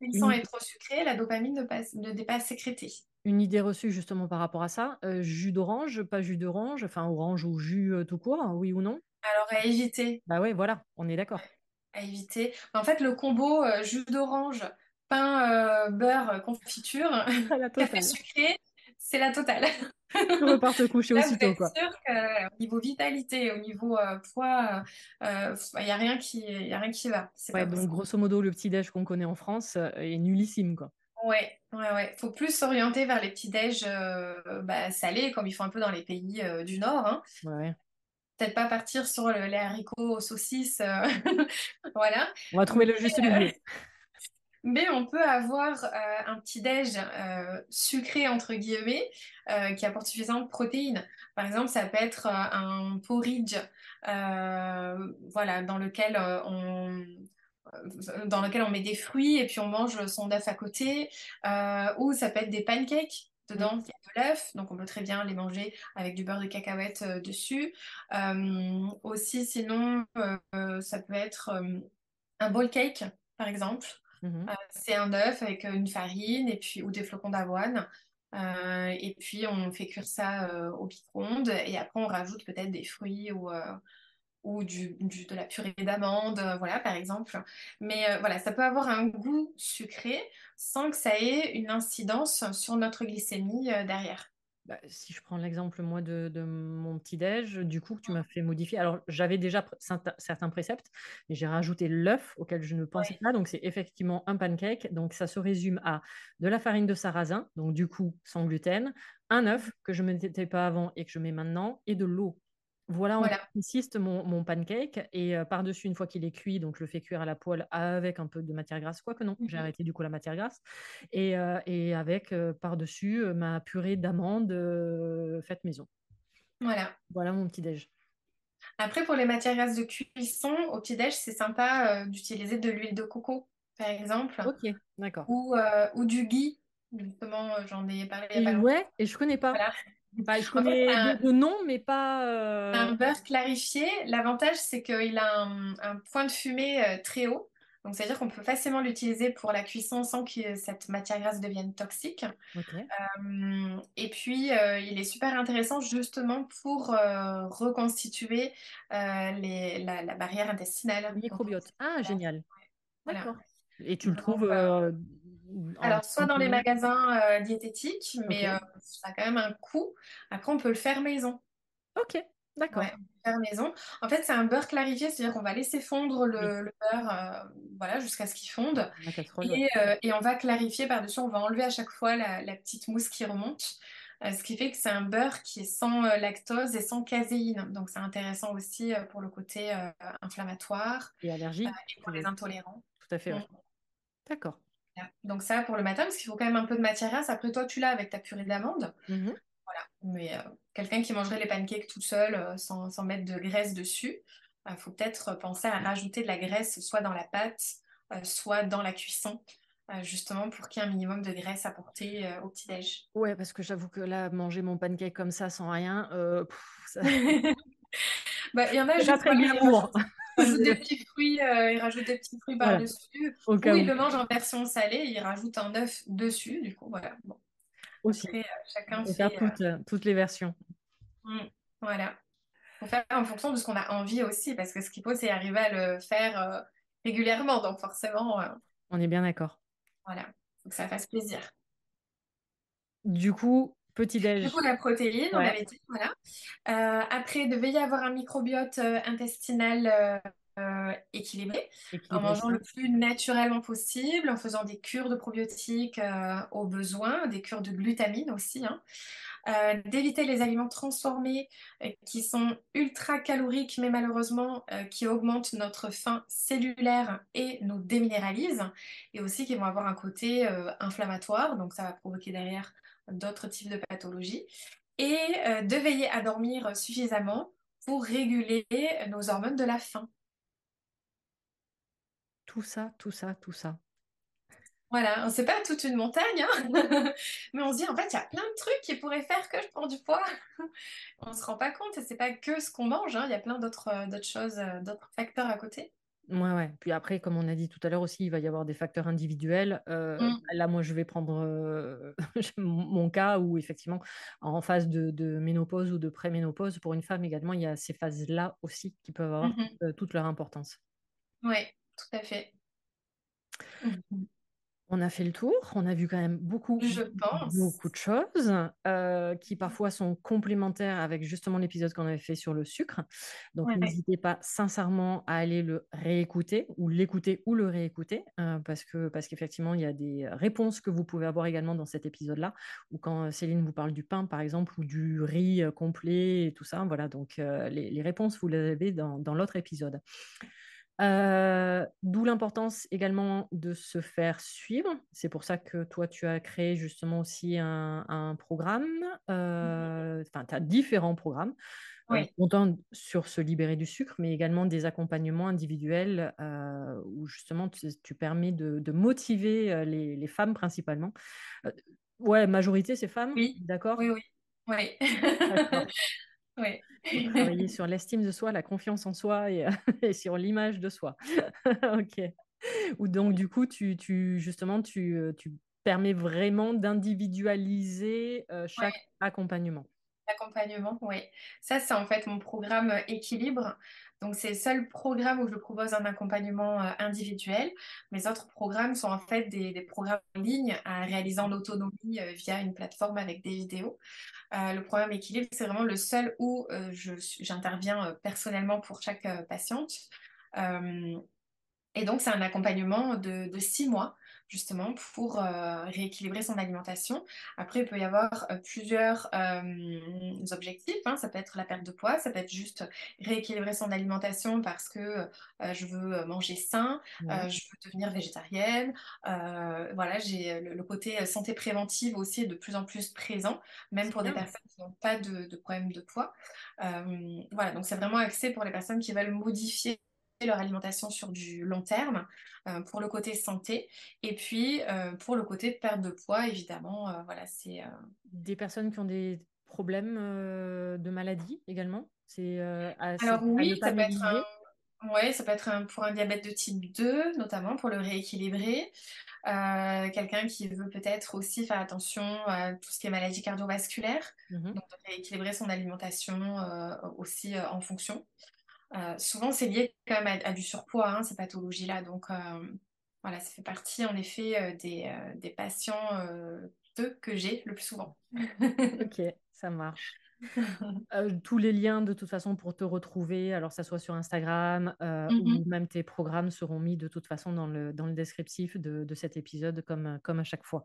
Si le sang est trop sucré, la dopamine ne, passe- ne n'est pas sécrétée. une idée reçue justement par rapport à ça. Jus d'orange, pas jus d'orange, enfin orange ou jus tout court, oui ou non? Alors, à éviter, Bah ouais, voilà, on est d'accord. À éviter. En fait, le combo euh, jus d'orange, pain, euh, beurre, euh, confiture, la café sucré, c'est la totale. Tu repars te coucher Là, vous aussitôt, êtes quoi. sûr qu'au niveau vitalité, au niveau euh, poids, il n'y a rien qui, y a rien qui va. Ouais, donc grosso modo, le petit-déj qu'on connaît en France est nullissime, quoi. Ouais, ouais, ouais. Faut plus s'orienter vers les petits déj euh, bah, salés, comme ils font un peu dans les pays euh, du Nord. hein. Ouais. Peut-être pas partir sur le- les haricots aux saucisses, euh, voilà. On va trouver le juste milieu. Mais on peut avoir euh, un petit déj euh, sucré entre guillemets euh, qui apporte suffisamment de protéines. Par exemple, ça peut être euh, un porridge euh, voilà, dans lequel euh, on euh, dans lequel on met des fruits et puis on mange son œuf à côté. Euh, ou ça peut être des pancakes. Mm. Dedans, il y a de l'œuf, donc on peut très bien les manger avec du beurre de cacahuète euh, dessus. Euh, aussi, sinon, euh, ça peut être un bowl cake. par exemple. Mhm. Euh, c'est un œuf avec une farine et puis, ou des flocons d'avoine. Et puis on fait cuire ça au micro-ondes et après on rajoute peut-être des fruits ou, ou du, du- de la purée d'amande, euh, voilà par exemple. Mais euh, voilà, ça peut avoir un goût sucré sans que ça ait une incidence sur notre glycémie euh, derrière. Bah, si je prends l'exemple, moi, de, de mon petit-déj, du coup, tu m'as fait modifier. Alors, j'avais déjà certains préceptes, mais j'ai rajouté l'œuf auquel je ne pensais pas. Donc, c'est effectivement un pancake. Donc, ça se résume à de la farine de sarrasin, donc du coup, sans gluten, un œuf que je ne mettais pas avant et que je mets maintenant, et de l'eau. Voilà Voilà. consiste mon, mon pancake. Et euh, par-dessus, une fois qu'il est cuit, donc je le fais cuire à la poêle avec un peu de matière grasse. Quoique non, j'ai Mhm. arrêté du coup la matière grasse. Et, euh, et avec euh, par-dessus ma purée d'amandes faite maison. Voilà. Voilà mon petit-déj. Après, pour les matières grasses de cuisson, au petit-déj, c'est sympa d'utiliser de l'huile de coco, par exemple, Ok, d'accord. ou, ou du ghee. Justement, j'en ai parlé il a Et longtemps. je connais pas. Voilà. Enfin, je En fait, connais de, un, de nom, mais pas. euh, un beurre clarifié. L'avantage, c'est qu'il a un, un point de fumée euh, très haut. Donc, c'est-à-dire qu'on peut facilement l'utiliser pour la cuisson sans que cette matière grasse devienne toxique. Hum, et puis, euh, il est super intéressant justement pour euh, reconstituer euh, les- la, la barrière Le intestinale. Microbiote. Ah, génial. voilà. D'accord. Et tu le trouves euh, euh, en alors, soit dans les magasins euh, diététiques, mais euh, ça a quand même un coût. Après, on peut le faire maison. Ok, d'accord. faire maison. En fait, c'est un beurre clarifié, c'est-à-dire qu'on va laisser fondre Oui, le, beurre euh, voilà, jusqu'à ce qu'il fonde. Et, et on va clarifier par-dessus, on va enlever à chaque fois la, la petite mousse qui remonte. Euh, ce qui fait que c'est un beurre qui est sans euh, lactose et sans caséine. Donc, c'est intéressant aussi euh, pour le côté inflammatoire Et allergique. et pour les intolérants. tout à fait, Mm. ouais. D'accord. Donc, ça pour le matin, parce qu'il faut quand même un peu de matière grasse. Après, toi, tu l'as avec ta purée d'amande. Mhm. Voilà. Mais euh, quelqu'un qui mangerait les pancakes tout seul euh, sans, sans mettre de graisse dessus, il faut peut-être penser à rajouter de la graisse soit dans la pâte, euh, soit dans la cuisson, euh, justement pour qu'il y ait un minimum de graisse apportée euh, au petit-déj. Ouais, parce que j'avoue que là, manger mon pancake comme ça sans rien, euh, pff, ça- Bah, il y en a juste, des petits fruits, euh, ils rajoutent des petits fruits Voilà, par-dessus, ou où le mangent en version salée, ils rajoutent un œuf dessus, du coup, voilà. Bon. aussi. Après, euh, chacun peut faire fait... euh, toutes, euh, toutes les versions. mm, voilà. faut faire en fonction de ce qu'on a envie aussi, parce que ce qu'il faut, c'est arriver à le faire euh, régulièrement. Donc forcément, On est bien d'accord. voilà, faut que ça fasse plaisir. Du coup, Du coup, la protéine, on avait dit, voilà. Euh, après, il devait y avoir un microbiote euh, intestinal euh, équilibré, en mangeant le plus naturellement possible, en faisant des cures de probiotiques euh, au besoin, des cures de glutamine aussi, hein. Euh, d'éviter les aliments transformés qui sont ultra caloriques, mais malheureusement qui augmentent notre faim cellulaire et nous déminéralisent, et aussi qui vont avoir un côté inflammatoire, donc ça va provoquer derrière d'autres types de pathologies, et euh, de veiller à dormir suffisamment pour réguler nos hormones de la faim. Tout ça, tout ça, tout ça. Voilà, c'est pas toute une montagne, hein, mais on se dit en fait il y a plein de trucs qui pourraient faire que je prends du poids. On se rend pas compte et c'est pas que ce qu'on mange, hein, il y a plein d'autres euh, d'autres choses, euh, d'autres facteurs à côté. Ouais, ouais. Puis après, comme on a dit tout à l'heure aussi, il va y avoir des facteurs individuels. Euh, Mm, là, moi, je vais prendre euh, mon cas où, effectivement, en phase de, de ménopause ou de préménopause, pour une femme également, il y a ces phases-là aussi qui peuvent avoir mhm. euh, toute leur importance. Ouais, tout à fait. Mhm. On a fait le tour, on a vu quand même beaucoup, Je pense. beaucoup de choses euh, qui parfois sont complémentaires avec justement l'épisode qu'on avait fait sur le sucre. Donc Ouais. n'hésitez pas sincèrement à aller le réécouter ou l'écouter ou le réécouter euh, parce que parce qu'effectivement il y a des réponses que vous pouvez avoir également dans cet épisode-là ou quand Céline vous parle du pain par exemple ou du riz complet et tout ça. Voilà donc euh, les, les réponses vous les avez dans, dans l'autre épisode. Euh, d'où l'importance également de se faire suivre. C'est pour ça que toi, tu as créé justement aussi un, un programme. euh, Enfin, tu as différents programmes, euh, Ouais. autant sur se libérer du sucre, mais également des accompagnements individuels euh, où justement tu, tu permets de, de motiver les, les femmes principalement. Euh, ouais, majorité, c'est femmes, Oui, d'accord? oui, oui. Ouais. Pour travailler sur l'estime de soi, la confiance en soi et, et sur l'image de soi. Ok. Ou donc, du coup, tu, tu justement, tu, tu permets vraiment d'individualiser chaque accompagnement. Accompagnement, oui. Ça, c'est en fait mon programme euh, équilibre. Donc, c'est le seul programme où je propose un accompagnement euh, individuel. Mes autres programmes sont en fait des, programmes en ligne à réaliser en autonomie euh, via une plateforme avec des vidéos. le programme équilibre, c'est vraiment le seul où j'interviens personnellement pour chaque patiente. et donc, c'est un accompagnement de, de six mois justement pour euh, rééquilibrer son alimentation. Après, il peut y avoir euh, plusieurs euh, objectifs. Hein. Ça peut être la perte de poids, ça peut être juste rééquilibrer son alimentation parce que je veux manger sain, je veux devenir végétarienne. voilà, j'ai le, côté santé préventive aussi est de plus en plus présent, même pour des personnes qui n'ont pas de, de, problème de poids. voilà, donc c'est vraiment axé pour les personnes qui veulent modifier leur alimentation sur du long terme euh, pour le côté santé. Et puis euh, pour le côté perte de poids évidemment euh, voilà c'est des personnes qui ont des problèmes de maladie également c'est alors oui ça peut être un... ouais, ça peut être pour un diabète de type 2 notamment pour le rééquilibrer. Quelqu'un qui veut peut-être aussi faire attention à tout ce qui est maladie cardiovasculaire. Mmh donc de rééquilibrer son alimentation aussi en fonction euh, souvent, c'est lié quand même à, du surpoids, hein, ces pathologies-là. Donc, euh, voilà, ça fait partie en effet euh, des, des, patients que j'ai le plus souvent. ok, ça marche. tous les liens de toute façon pour te retrouver, alors ça soit sur Instagram ou mm-hmm. même tes programmes seront mis de toute façon dans le, dans le descriptif de, de cet épisode comme, comme à chaque fois.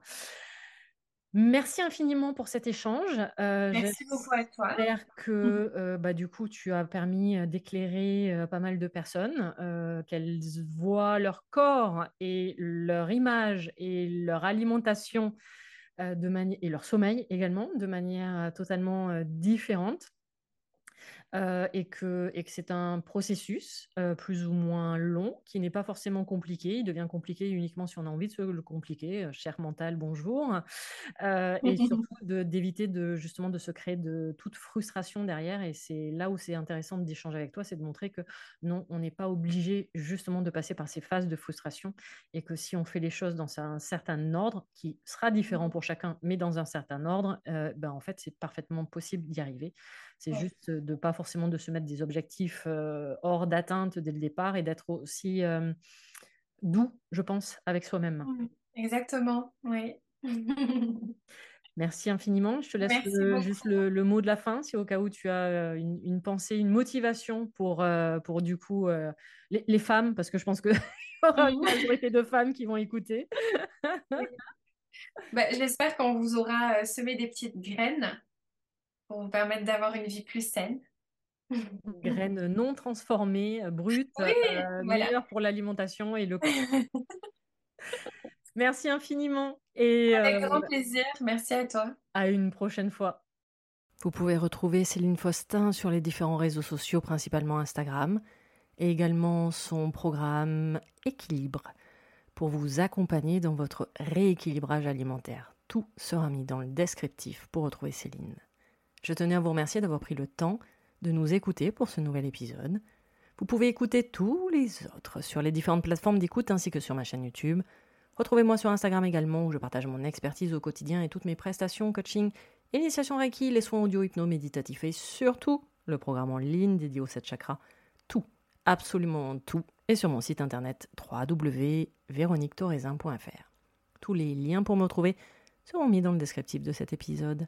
Merci infiniment pour cet échange. Euh, Merci beaucoup à toi. J'espère que euh, bah, du coup, tu as permis euh, d'éclairer pas mal de personnes, qu'elles voient leur corps et leur image et leur alimentation de et leur sommeil également de manière totalement différente. Euh, et que, et que c'est un processus euh, plus ou moins long qui n'est pas forcément compliqué. Il devient compliqué uniquement si on a envie de se le compliquer. Euh, cher mental, bonjour. et surtout d'éviter de, justement de se créer de toute frustration derrière. Et c'est là où c'est intéressant d'échanger avec toi, c'est de montrer que non, on n'est pas obligé justement de passer par ces phases de frustration et que si on fait les choses dans un certain ordre, qui sera différent pour chacun, mais dans un certain ordre, ben en fait, c'est parfaitement possible d'y arriver. C'est juste de pas forcément de se mettre des objectifs euh, hors d'atteinte dès le départ et d'être aussi euh, doux, je pense, avec soi-même. Exactement, oui. Merci infiniment. Je te laisse juste le, mot de la fin, si au cas où tu as une, pensée, une motivation pour, pour du coup les, femmes, parce que je pense qu'il y aura une majorité de femmes qui vont écouter. Bah, j'espère qu'on vous aura semé des petites graines pour vous permettre d'avoir une vie plus saine. Graines non transformées, euh, brutes, euh, meilleures pour l'alimentation et le corps. Merci infiniment. Et, Avec euh, grand plaisir. Merci à toi. À une prochaine fois. Vous pouvez retrouver Céline Faustin sur les différents réseaux sociaux, principalement Instagram, et également son programme Équilibre pour vous accompagner dans votre rééquilibrage alimentaire. Tout sera mis dans le descriptif pour retrouver Céline. Je tenais à vous remercier d'avoir pris le temps de nous écouter pour ce nouvel épisode. Vous pouvez écouter tous les autres sur les différentes plateformes d'écoute ainsi que sur ma chaîne YouTube. Retrouvez-moi sur Instagram également où je partage mon expertise au quotidien et toutes mes prestations, coaching, initiation Reiki, les soins audio, hypno, méditatifs et surtout le programme en ligne dédié aux 7 chakras. Tout, absolument tout, est sur mon site internet www.véroniquetoraisin.fr. Tous les liens pour me retrouver seront mis dans le descriptif de cet épisode.